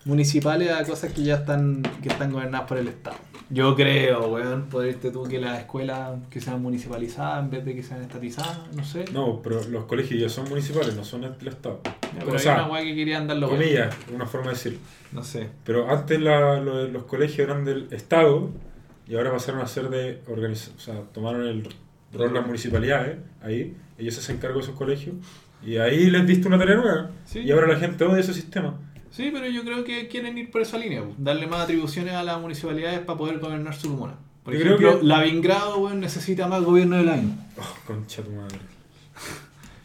municipales a cosas que ya están, que están gobernadas por el Estado. Yo creo, weón, poder irte tú que las escuelas que sean municipalizadas en vez de que sean estatizadas, no sé. No, pero los colegios ya son municipales, no son del Estado. Pero o hay sea, una weá que querían darlo comillas, una forma de decir. No sé. Pero antes la- lo- los colegios eran del Estado y ahora pasaron a ser de organización. O sea, tomaron el rol las municipalidades, ahí, ellos se hacen cargo de esos colegios y ahí les diste una tarea nueva. Sí. Y ahora la gente odia ese sistema. Sí, pero yo creo que quieren ir por esa línea, po. darle más atribuciones a las municipalidades para poder gobernar su comuna. Por Yo creo ejemplo, que- Lavingrado, weón, necesita más gobierno del año. Oh, concha tu madre.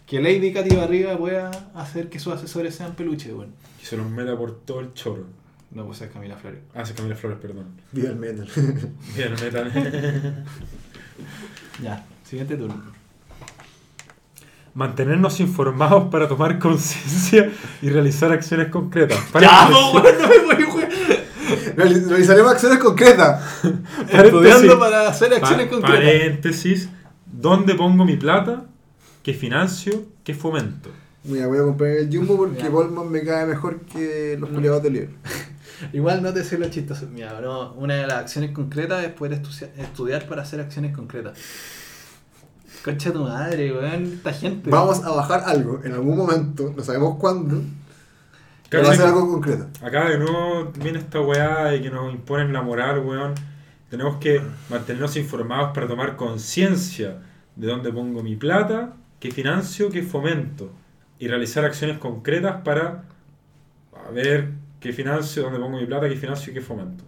Que Lady Katy Barriga pueda hacer que sus asesores sean peluches, weón. Que se los meta por todo el choro. No, pues es Camila Flores. Ah, se Camila Flores, perdón. Viva el metal. Bien, metan. Ya, siguiente turno. Mantenernos informados para tomar conciencia y realizar acciones concretas. ¡Ya! No me voy, Realizaremos acciones concretas. Estudiando para hacer acciones Pa- concretas. Paréntesis. ¿Dónde pongo mi plata? ¿Qué financio? ¿Qué fomento? Mira, voy a comprar el Jumbo porque Ya. Goldman me cae mejor que los culiados de Libre. Igual no te sé lo chistoso. Mira, no, una de las acciones concretas es poder estudia- estudiar para hacer acciones concretas. Concha tu madre, weón, esta gente. Vamos a bajar algo en algún momento, no sabemos cuándo, pero va a ser algo concreto. Acá de nuevo viene esta weá de que nos imponen la moral, weón. Tenemos que mantenernos informados para tomar conciencia de dónde pongo mi plata, qué financio, qué fomento. Y realizar acciones concretas para a ver qué financio, dónde pongo mi plata, qué financio y qué fomento.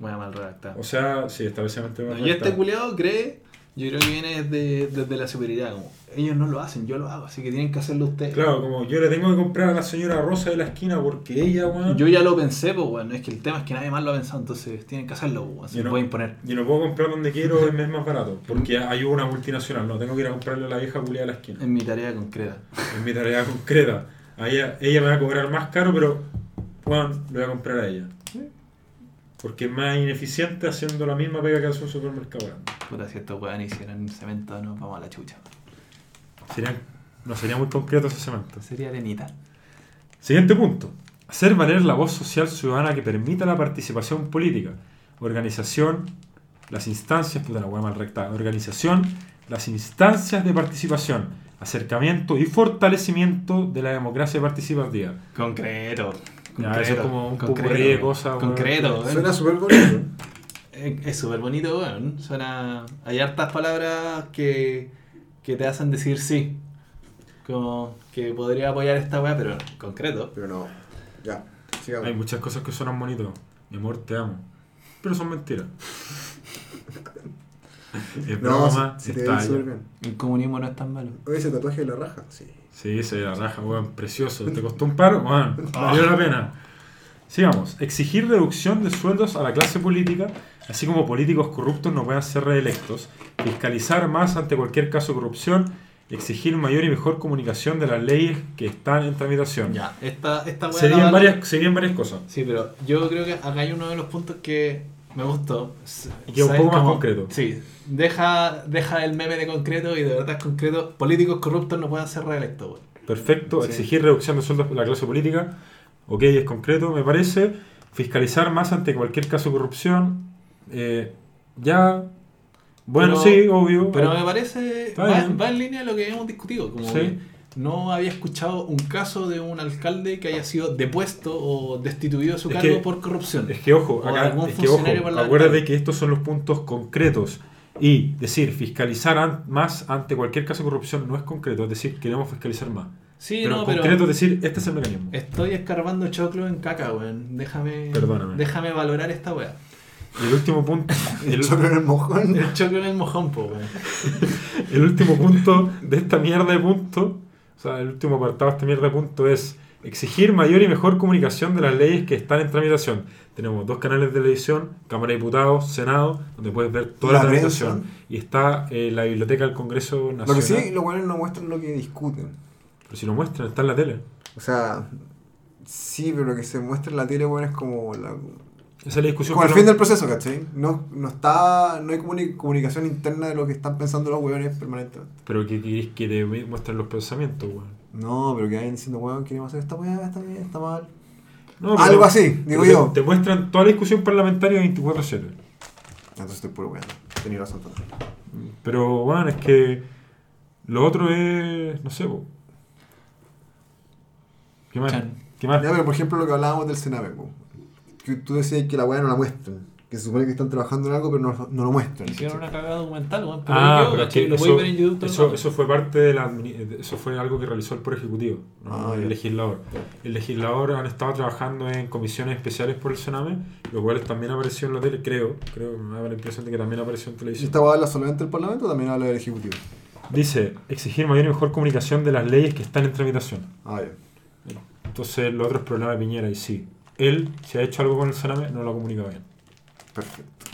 Muy mal redactado. O sea, sí, establecimiento No, y este culiado cree, yo creo que viene desde, desde la superioridad. Como, ellos no lo hacen, yo lo hago, así que tienen que hacerlo ustedes. Claro, como yo le tengo que comprar a la señora Rosa de la esquina porque ella, weón. Yo ya lo pensé, pues bueno, es que el tema es que nadie más lo ha pensado, entonces tienen que hacerlo, weón, se no. puede imponer. Yo no puedo comprar donde quiero mes más barato, porque hay una multinacional, no, tengo que ir a comprarle a la vieja culia de la esquina. En mi tarea concreta. Es mi tarea concreta. A ella, ella me va a cobrar más caro, pero bueno, lo voy a comprar a ella. Porque es más ineficiente haciendo la misma pega que hace un supermercado grande. Puta, si estos weón hicieran cemento, nos vamos a la chucha. Sería, no sería muy concreto ese cemento. Sería arenita. Siguiente punto. Hacer valer la voz social ciudadana que permita la participación política. Organización, las instancias, puta la hueá mal recta. Organización, las instancias de participación, acercamiento y fortalecimiento de la democracia participativa. Concreto. Ya, eso es como un concreto, de cosas. Concreto, weón. Suena súper bonito. Es es súper bonito, weón. Suena. Hay hartas palabras que, que te hacen decir sí. Como que podría apoyar esta weá, pero concreto. Pero no. Ya, sigamos. Hay muchas cosas que suenan bonitos. Mi amor, te amo. Pero son mentiras. es No, broma, si, si es te súper bien. El comunismo no es tan malo. Oye, ese tatuaje de la raja. Sí. Sí, de la raja, weón, precioso. ¿Te costó un paro? Weón, valió la pena. Sigamos. Exigir reducción de sueldos a la clase política, así como políticos corruptos no puedan ser reelectos. Fiscalizar más ante cualquier caso de corrupción. Exigir mayor y mejor comunicación de las leyes que están en tramitación. Ya, esta, esta Serían varias, serían varias cosas. Sí, pero yo creo que acá hay uno de los puntos que me gustó. Y que un ¿Sabes poco más concreto. Sí, deja, deja el meme de concreto y de verdad es concreto. Políticos corruptos no pueden ser reelectos. Perfecto. Sí. Exigir reducción de sueldos de la clase política. Ok, es concreto, me parece. Fiscalizar más ante cualquier caso de corrupción. Eh, ya. Bueno, Pero- sí, obvio. Pero me parece, va, va en línea de lo que hemos discutido. Como Sí. que no había escuchado un caso de un alcalde que haya sido depuesto o destituido de su Es cargo que- por corrupción. Es que ojo, O acá, algún es que ojo, acuérdate que estos son los puntos concretos. Y decir, fiscalizar an- más ante cualquier caso de corrupción no es concreto, es decir, queremos fiscalizar más. sí, pero no, concreto pero es decir, este es el mecanismo. estoy escarbando choclo en caca, weón. Déjame, Perdóname. déjame valorar esta weá. Y el último punto, el, El choclo en el mojón. El choclo en el mojón, po, weón. el último punto de esta mierda de punto, o sea, el último apartado de esta mierda de punto es exigir mayor y mejor comunicación de las leyes que están en tramitación. Tenemos dos canales de televisión, Cámara de Diputados, Senado, donde puedes ver toda la, La tramitación. Y está eh, la biblioteca del Congreso Nacional. Lo que sí, los buenos no muestran lo que discuten. Pero si lo muestran, está en la tele. O sea, sí, pero lo que se muestra en la tele, bueno, es como la, Esa es la discusión. como el fin no- del proceso, ¿cachai? No, no está, no hay comuni- comunicación interna de lo que están pensando los hueones permanentemente. Pero que querés que te muestren los pensamientos, weón. No, pero que vayan diciendo, weón, queremos hacer esta weá, está bien, está mal. No, pero- Algo así, digo yo. Te, te muestran toda la discusión parlamentaria 24-7. Entonces estoy puro weón. Tenía razón tanto. Pero, bueno, es que lo otro es. No sé, po. ¿Qué más? Chan. ¿Qué más? Ya, pero por ejemplo lo que hablábamos del Sename, po. Que tú decías que la weá no la muestran. Que se supone que están trabajando en algo, pero no, no lo muestran. Hicieron una cagada documental, weón. Pero Ah, pero es lo eso, ver en YouTube. eso, eso fue parte de la. Eso fue algo que realizó el Poder Ejecutivo, no Ah, el ya. legislador. El legislador han estado trabajando en comisiones especiales por el Sename, lo cual también apareció en la tele, creo. Creo, me da la impresión de que también apareció en ¿Y televisión. esta weá habla solamente del Parlamento o también habla del Ejecutivo? Dice, exigir mayor y mejor comunicación de las leyes que están en tramitación. Ah, ya. Entonces, lo otro es problema de Piñera, y sí. Él, si ha hecho algo con el Sename, no lo ha comunicado bien. Perfecto.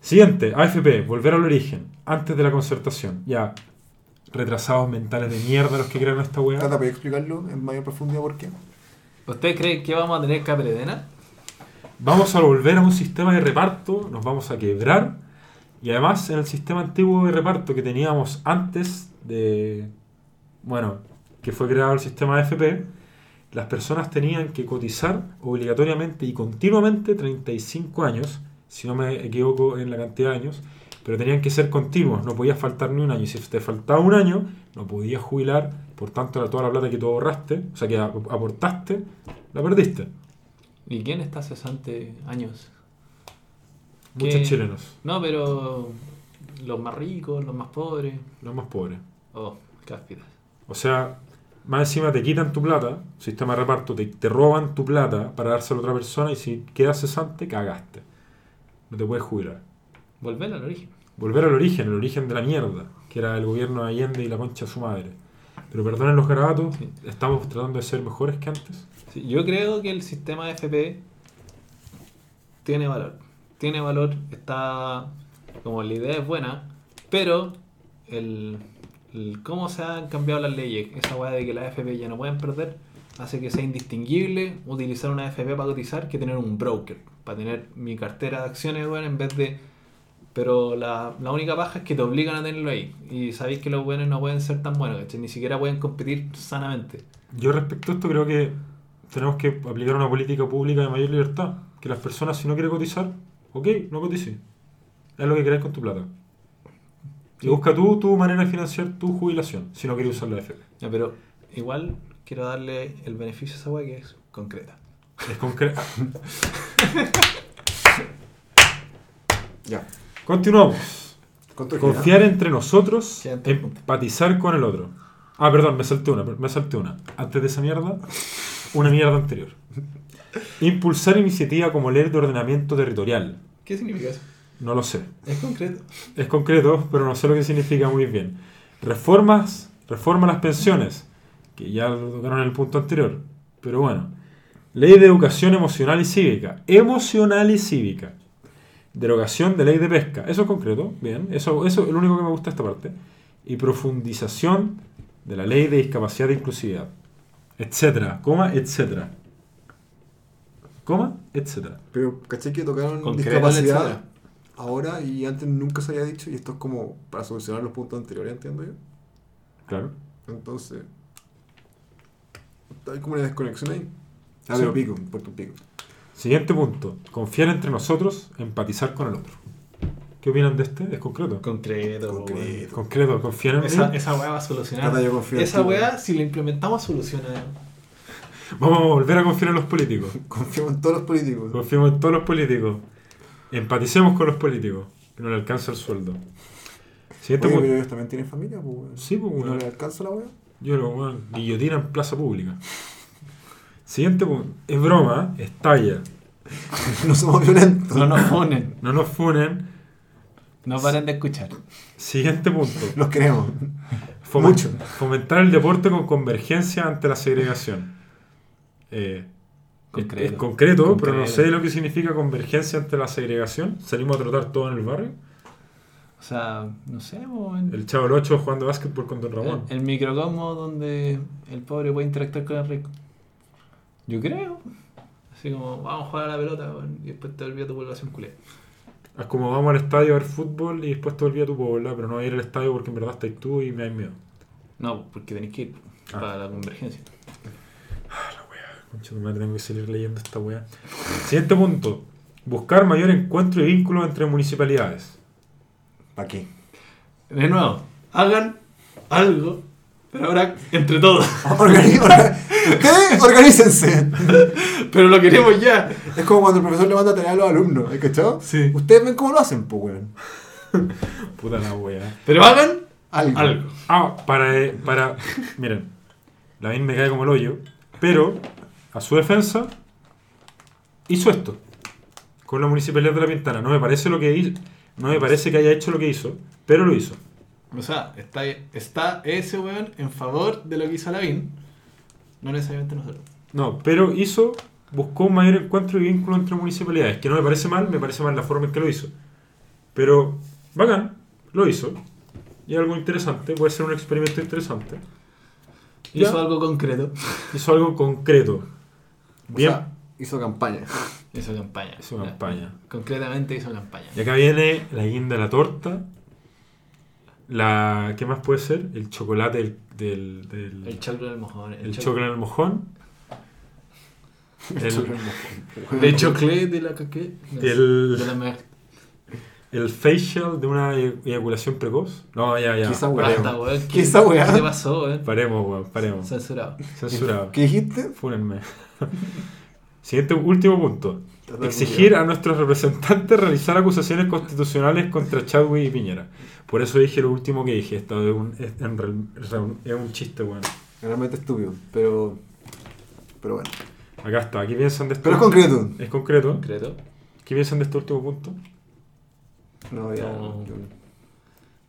Siguiente, AFP, volver al origen, antes de la concertación. Ya, retrasados mentales de mierda los que crean esta weá. Tata, ¿puedes explicarlo en mayor profundidad por qué? ¿Ustedes creen que vamos a tener Capredena? Vamos a volver a un sistema de reparto, nos vamos a quebrar. Y además, en el sistema antiguo de reparto que teníamos antes de. Bueno, que fue creado el sistema AFP, las personas tenían que cotizar obligatoriamente y continuamente 35 años, si no me equivoco en la cantidad de años, pero tenían que ser continuos, no podía faltar ni un año. Y si te faltaba un año, no podías jubilar, por tanto, toda la plata que tú ahorraste, o sea, que ap- aportaste, la perdiste. ¿Y quién está cesante años? Muchos ¿Qué? chilenos. No, pero Los más ricos, los más pobres. Los más pobres. Oh, cáspitas. O sea, más encima te quitan tu plata, sistema de reparto, te, te roban tu plata para dársela a otra persona y si quedas cesante, cagaste. No te puedes jubilar. Volver al origen. Volver al origen, el origen de la mierda, que era el gobierno de Allende y la concha de su madre. Pero perdonen los garabatos, Sí. estamos tratando de ser mejores que antes. Sí, yo creo que el sistema de FP tiene valor. Tiene valor, está como la idea es buena, pero el, cómo se han cambiado las leyes, esa weá de que las FP ya no pueden perder, hace que sea indistinguible utilizar una FP para cotizar que tener un broker, para tener mi cartera de acciones, weón, en vez de... Pero la, la única paja es que te obligan a tenerlo ahí. Y sabéis que los buenos no pueden ser tan buenos. Ni siquiera pueden competir sanamente. Yo respecto a esto creo que tenemos que aplicar una política pública de mayor libertad. Que las personas, si no quieren cotizar, ok, no cotice. Es lo que queráis con tu plata. Y busca tú tu manera de financiar tu jubilación, si no quieres usar la FP. Ya, pero igual quiero darle el beneficio a esa weá que es concreta. Es concreto. Ya. Continuamos. Confiar entre nosotros, empatizar con el otro. Ah, perdón, me salté una, me salté una. Antes de esa mierda, una mierda anterior. Impulsar iniciativa como ley de ordenamiento territorial. ¿Qué significa eso? No lo sé. Es concreto. Es concreto, pero no sé lo que significa muy bien. Reformas, reforma a las pensiones, que ya lo tocaron en el punto anterior. Pero bueno. Ley de educación emocional y cívica. Emocional y cívica. Derogación de ley de pesca. Eso es concreto, bien. Eso, eso es lo único que me gusta esta parte. Y profundización de la ley de discapacidad e inclusividad. Etcétera, coma, etcétera. Coma, etcétera. Pero caché que tocaron Concreto, discapacidad etcétera. Ahora y antes nunca se había dicho y esto es como para solucionar los puntos anteriores, entiendo yo. Claro. Entonces, hay como una desconexión ahí. Ah, Sí. pero pico, por tu pico. Siguiente punto. Confiar entre nosotros, empatizar con el otro. ¿Qué opinan de este? Es concreto. Concreto. Concreto. Concreto, confían en mí. Esa, esa weá va a solucionar. Yo esa ti, weá, si la implementamos, soluciona. Vamos a volver a confiar en los políticos. Confiamos en todos los políticos. Confiemos en todos los políticos. Empaticemos con los políticos. Que no le alcanza el sueldo. Siguiente Oye, punto. pero ellos también tienen familia, pues, weón. Sí, pues, ¿Y ¿No weón. le alcanza la weá? Yo lo, weón, guillotina en plaza pública. Siguiente punto. Es broma, es talla. no somos violentos. No nos ponen. No nos funen. No paren de escuchar. Siguiente punto. Los queremos. Fomen- Mucho. Fomentar el deporte con convergencia ante la segregación. Eh, Concreto. Es, es concreto, pero no Concreto. sé lo que significa convergencia ante la segregación. Salimos a trotar todo en el barrio. O sea, no sé, weón. El chavo 8 jugando básquetbol con Don Ramón. El, el microcosmo donde el pobre puede interactuar con el rico. Yo creo. Así como, vamos a jugar a la pelota, y después te olvidas tu población culé. Es como vamos al estadio a ver fútbol y después te olvidas tu pueblo, pero no voy a ir al estadio porque en verdad estás tú y me da miedo. No, porque tenéis que ir Ah. para la convergencia. Concha madre, tengo que seguir leyendo esta weá. Siguiente punto. Buscar mayor encuentro y vínculo entre municipalidades. ¿Para qué? De nuevo, hagan algo, pero ahora entre todos. Organi- orga- Ustedes organícense. pero lo queremos ya. Es como cuando el profesor le manda tarea a los alumnos, ¿hay cachado? Sí. Ustedes ven cómo lo hacen, pues, weón. Puta la weá. Pero hagan Algo. algo. Ah, para, eh, para. Miren, la me cae como el hoyo, pero a su defensa hizo esto con la municipalidad de La Pintana. No me parece lo que hizo, no me parece que haya hecho lo que hizo, pero lo hizo. O sea, está, está ese weón en favor de lo que hizo Lavín, no necesariamente nosotros. No, pero hizo, buscó un mayor encuentro y vínculo entre municipalidades, que no me parece mal, me parece mal la forma en que lo hizo. Pero, bacán, lo hizo. Y algo interesante, puede ser un experimento interesante. Ya. Hizo algo concreto. Hizo algo concreto. O Bien. sea, hizo campaña. Hizo campaña. Hizo campaña. Concretamente hizo campaña. Y acá viene la guinda de la torta. La. ¿Qué más puede ser? El chocolate del. del, del- El choclo del mojón. el chocolate en el mojón. El, De chocolate de la caque. no, El- De la mer- el facial de una e- eyaculación precoz. No, ya, ya. ¿Qué esa weá? Basta, weón. ¿Qué esa weá? ¿Qué te pasó, weón? Paremos, weón, paremos. Censurado. Censurado. ¿Qué dijiste? Fúnenme. Siguiente, último punto. exigir a nuestros representantes realizar acusaciones constitucionales contra Chadwick y Piñera. Por eso dije lo último que dije. Esto es un, es, es un chiste, bueno. Realmente estúpido, pero. Pero bueno. Acá está. ¿Qué piensan de esto? Pero es concreto. Es concreto. Concreto. ¿Qué piensan de este último punto? No, ya. No. yo-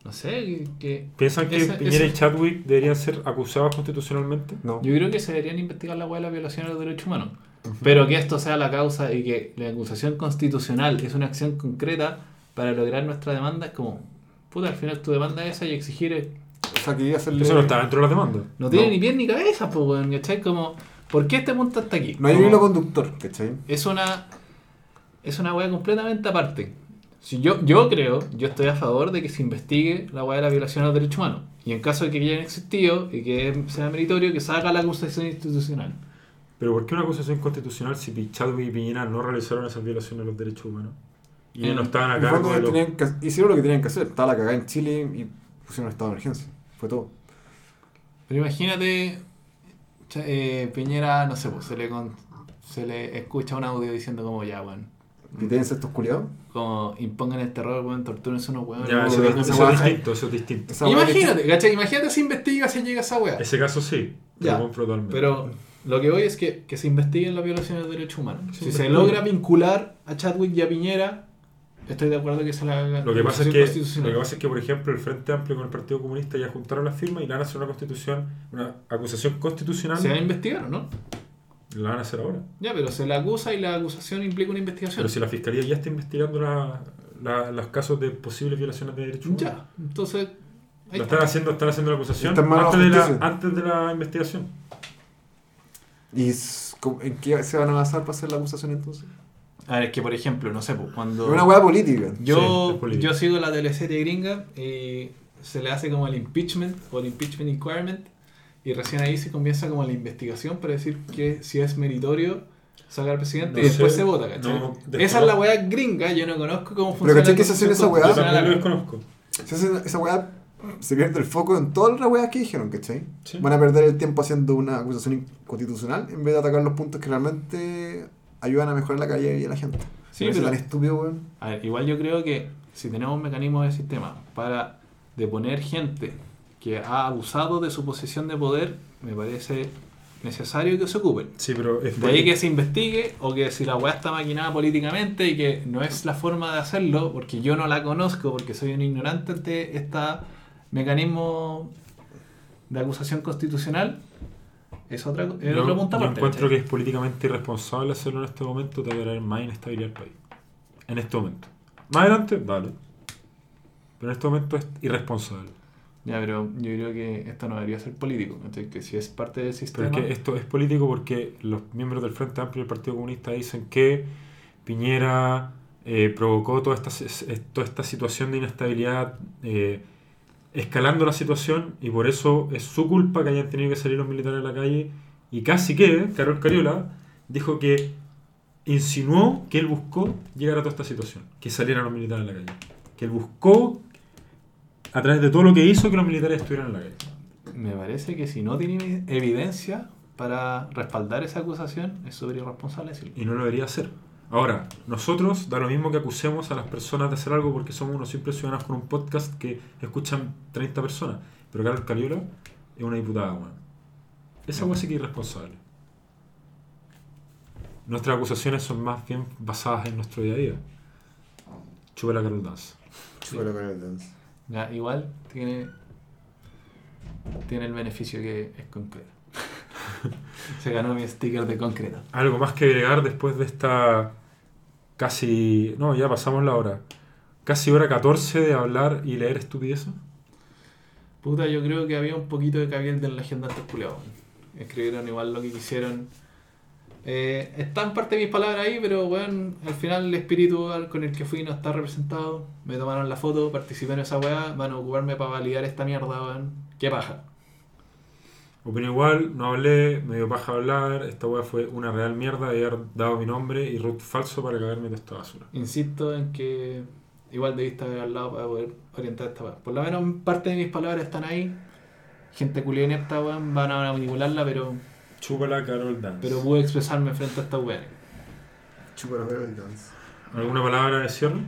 No sé, que... ¿Piensan que Ese- Piñera y Chadwick deberían ser acusados constitucionalmente? No. Yo creo que se deberían investigar la hueá de la violación a los derechos humanos. Pero que esto sea la causa y que la acusación constitucional es una acción concreta para lograr nuestra demanda es como, puta, al final tu demanda es esa y exigir O sea, hacerle. Eso no está dentro de las demandas. no tiene No. ni pies ni cabeza, pues, weón, ¿cachai? Como, ¿por qué este punto está aquí? No hay un hilo conductor, ¿cachai? es una es una weá completamente aparte. Si yo, yo creo, yo estoy a favor de que se investigue la weá de la violación a los derechos humanos. Y en caso de que hayan existido y que sea meritorio, que se haga la acusación institucional. Pero ¿por qué una acusación constitucional si Chadwick y Piñera no realizaron esas violaciones a los derechos humanos? Y ellos no estaban a En el cargo fondo de los... tenían que- hicieron lo que tenían que hacer. Estaba la cagada en Chile y pusieron un estado de emergencia. Fue todo. Pero imagínate, eh, Piñera, no sé, pues se le, con- se le escucha un audio diciendo como ya, weón. Quítense estos culiados. Como impongan el terror, weón, tortúrense unos. Ya, weón, eso, es weá. distinto, eso es distinto. Esa Imagínate, ¿cachai? Imagínate si investiga si llega esa weá. Ese caso sí, Ya, lo compro totalmente. Pero lo que voy es que, que se investiguen las violaciones de derechos humanos. Sí, si se logra vincular a Chadwick y a Piñera, estoy de acuerdo que se la haga Lo que, pasa es que, lo que pasa es que, por ejemplo, el Frente Amplio con el Partido Comunista ya juntaron las firmas y le van a hacer una constitución, una acusación constitucional. Se va a investigar, ¿o La van a hacer ahora. Ya, pero se la acusa y la acusación implica una investigación. Pero si la Fiscalía ya está investigando la- la- los casos de posibles violaciones de derechos humanos. Ya, entonces... Lo está. están haciendo, están haciendo la acusación antes de la, antes de la investigación. ¿Y en qué se van a basar para hacer la acusación entonces? A ver, es que por ejemplo, no sé, pues, cuando... Es una weá política. Sí, Yo, yo sigo la teleserie gringa y se le hace como el impeachment o el impeachment inquirement y recién ahí se comienza como la investigación para decir que si es meritorio sacar al presidente No y después sé, se vota, ¿cachai? no, esa es la weá gringa, yo no conozco cómo Pero funciona ¿cachai la que se hace en esa weá? Yo también lo desconozco. Si hacen esa weá, se pierde el foco en todas las weas que dijeron, ¿cachai? Sí. Van a perder el tiempo haciendo una acusación inconstitucional en vez de atacar los puntos que realmente ayudan a mejorar la calidad de la gente. Sí, pero- tan estúpido, weón. A ver, igual yo creo que si tenemos un mecanismo de sistema para deponer gente que ha abusado de su posición de poder, me parece necesario que se ocupen. Sí, pero es De ahí que se investigue o que si la weá está maquinada políticamente y que no es la forma de hacerlo, porque yo no la conozco, porque soy un ignorante ante este mecanismo de acusación constitucional, es, otra, es yo, punto yo encuentro que es políticamente irresponsable hacerlo en este momento, te va a traer más inestabilidad al país. En este momento. Más adelante, dale. Pero en este momento es irresponsable. Ya, pero yo creo que esto no debería ser político, ¿cachai? que si es parte del Pero sistema... es que esto es político porque los miembros del Frente Amplio y del Partido Comunista dicen que Piñera eh, provocó toda esta, toda esta situación de inestabilidad, eh, escalando la situación, y por eso es su culpa que hayan tenido que salir los militares a la calle. Y casi que, Carol Cariola dijo que insinuó que él buscó llegar a toda esta situación, que salieran los militares a la calle. Que él buscó, a través de todo lo que hizo, que los militares estuvieran en la calle. Me parece que si no tiene evidencia para respaldar esa acusación, es súper irresponsable decirlo. y no lo debería hacer. Ahora, nosotros da lo mismo que acusemos a las personas de hacer algo porque somos unos simples ciudadanos con un podcast que escuchan 30 personas. Pero Carol Cariola es una diputada, weón. Esa weá sí que es irresponsable. Nuestras acusaciones son más bien basadas en nuestro día a día. Chupa la Carol Dance. Con el dance. Ya, igual tiene, tiene el beneficio que es concreto. Se ganó mi sticker de concreto. Algo más que agregar después de esta casi... No, ya pasamos la hora. Casi hora 14 de hablar y leer estupideces. Puta, yo creo que había un poquito de cabildo en la agenda de estos culiados. Escribieron igual lo que quisieron. Eh, están parte de mis palabras ahí, pero bueno, al final el espíritu con el que fui no está representado. Me tomaron la foto, participé en esa weá, van a ocuparme para validar esta mierda, weón. Qué paja. Opino igual, no hablé, me dio paja hablar, esta weá fue una real mierda de haber dado mi nombre y root falso para cagarme de esta basura. Insisto en que igual debiste haber hablado para poder orientar esta weá. Por lo menos parte de mis palabras están ahí. Gente culia inepta, weón, van a manipularla, pero, Chúpala Carol Dance. pero pude expresarme frente a esta weá. Chúpalo, pero el dance. ¿Alguna palabra de cierre?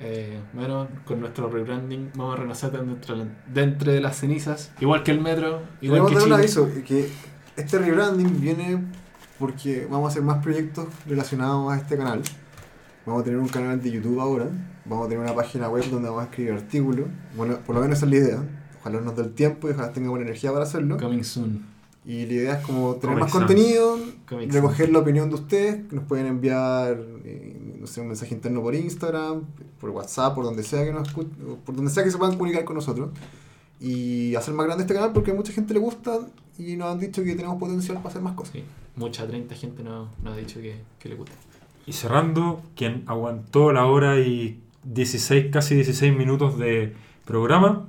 Eh, bueno, con nuestro rebranding vamos a renacer dentro, dentro de las cenizas, igual que el metro, igual que Chile. aviso, que este rebranding viene porque vamos a hacer más proyectos relacionados a este canal. Vamos a tener un canal de YouTube ahora, vamos a tener una página web donde vamos a escribir artículos. Bueno, por lo menos esa es la idea. Ojalá nos dé el tiempo y ojalá tenga buena energía para hacerlo. Coming soon. Y la idea es como tener Comic más Sans. contenido, Comic recoger la opinión de ustedes, que nos pueden enviar eh, no sé, un mensaje interno por Instagram, por WhatsApp, por donde sea que nos por donde sea que se puedan comunicar con nosotros. Y hacer más grande este canal porque a mucha gente le gusta y nos han dicho que tenemos potencial para hacer más cosas. Sí, mucha 30 gente nos no ha dicho que, que le gusta. Y cerrando, quien aguantó la hora y 16, casi 16 minutos de programa,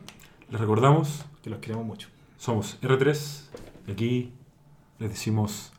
les recordamos, Que los queremos mucho. somos R3 aquí les decimos.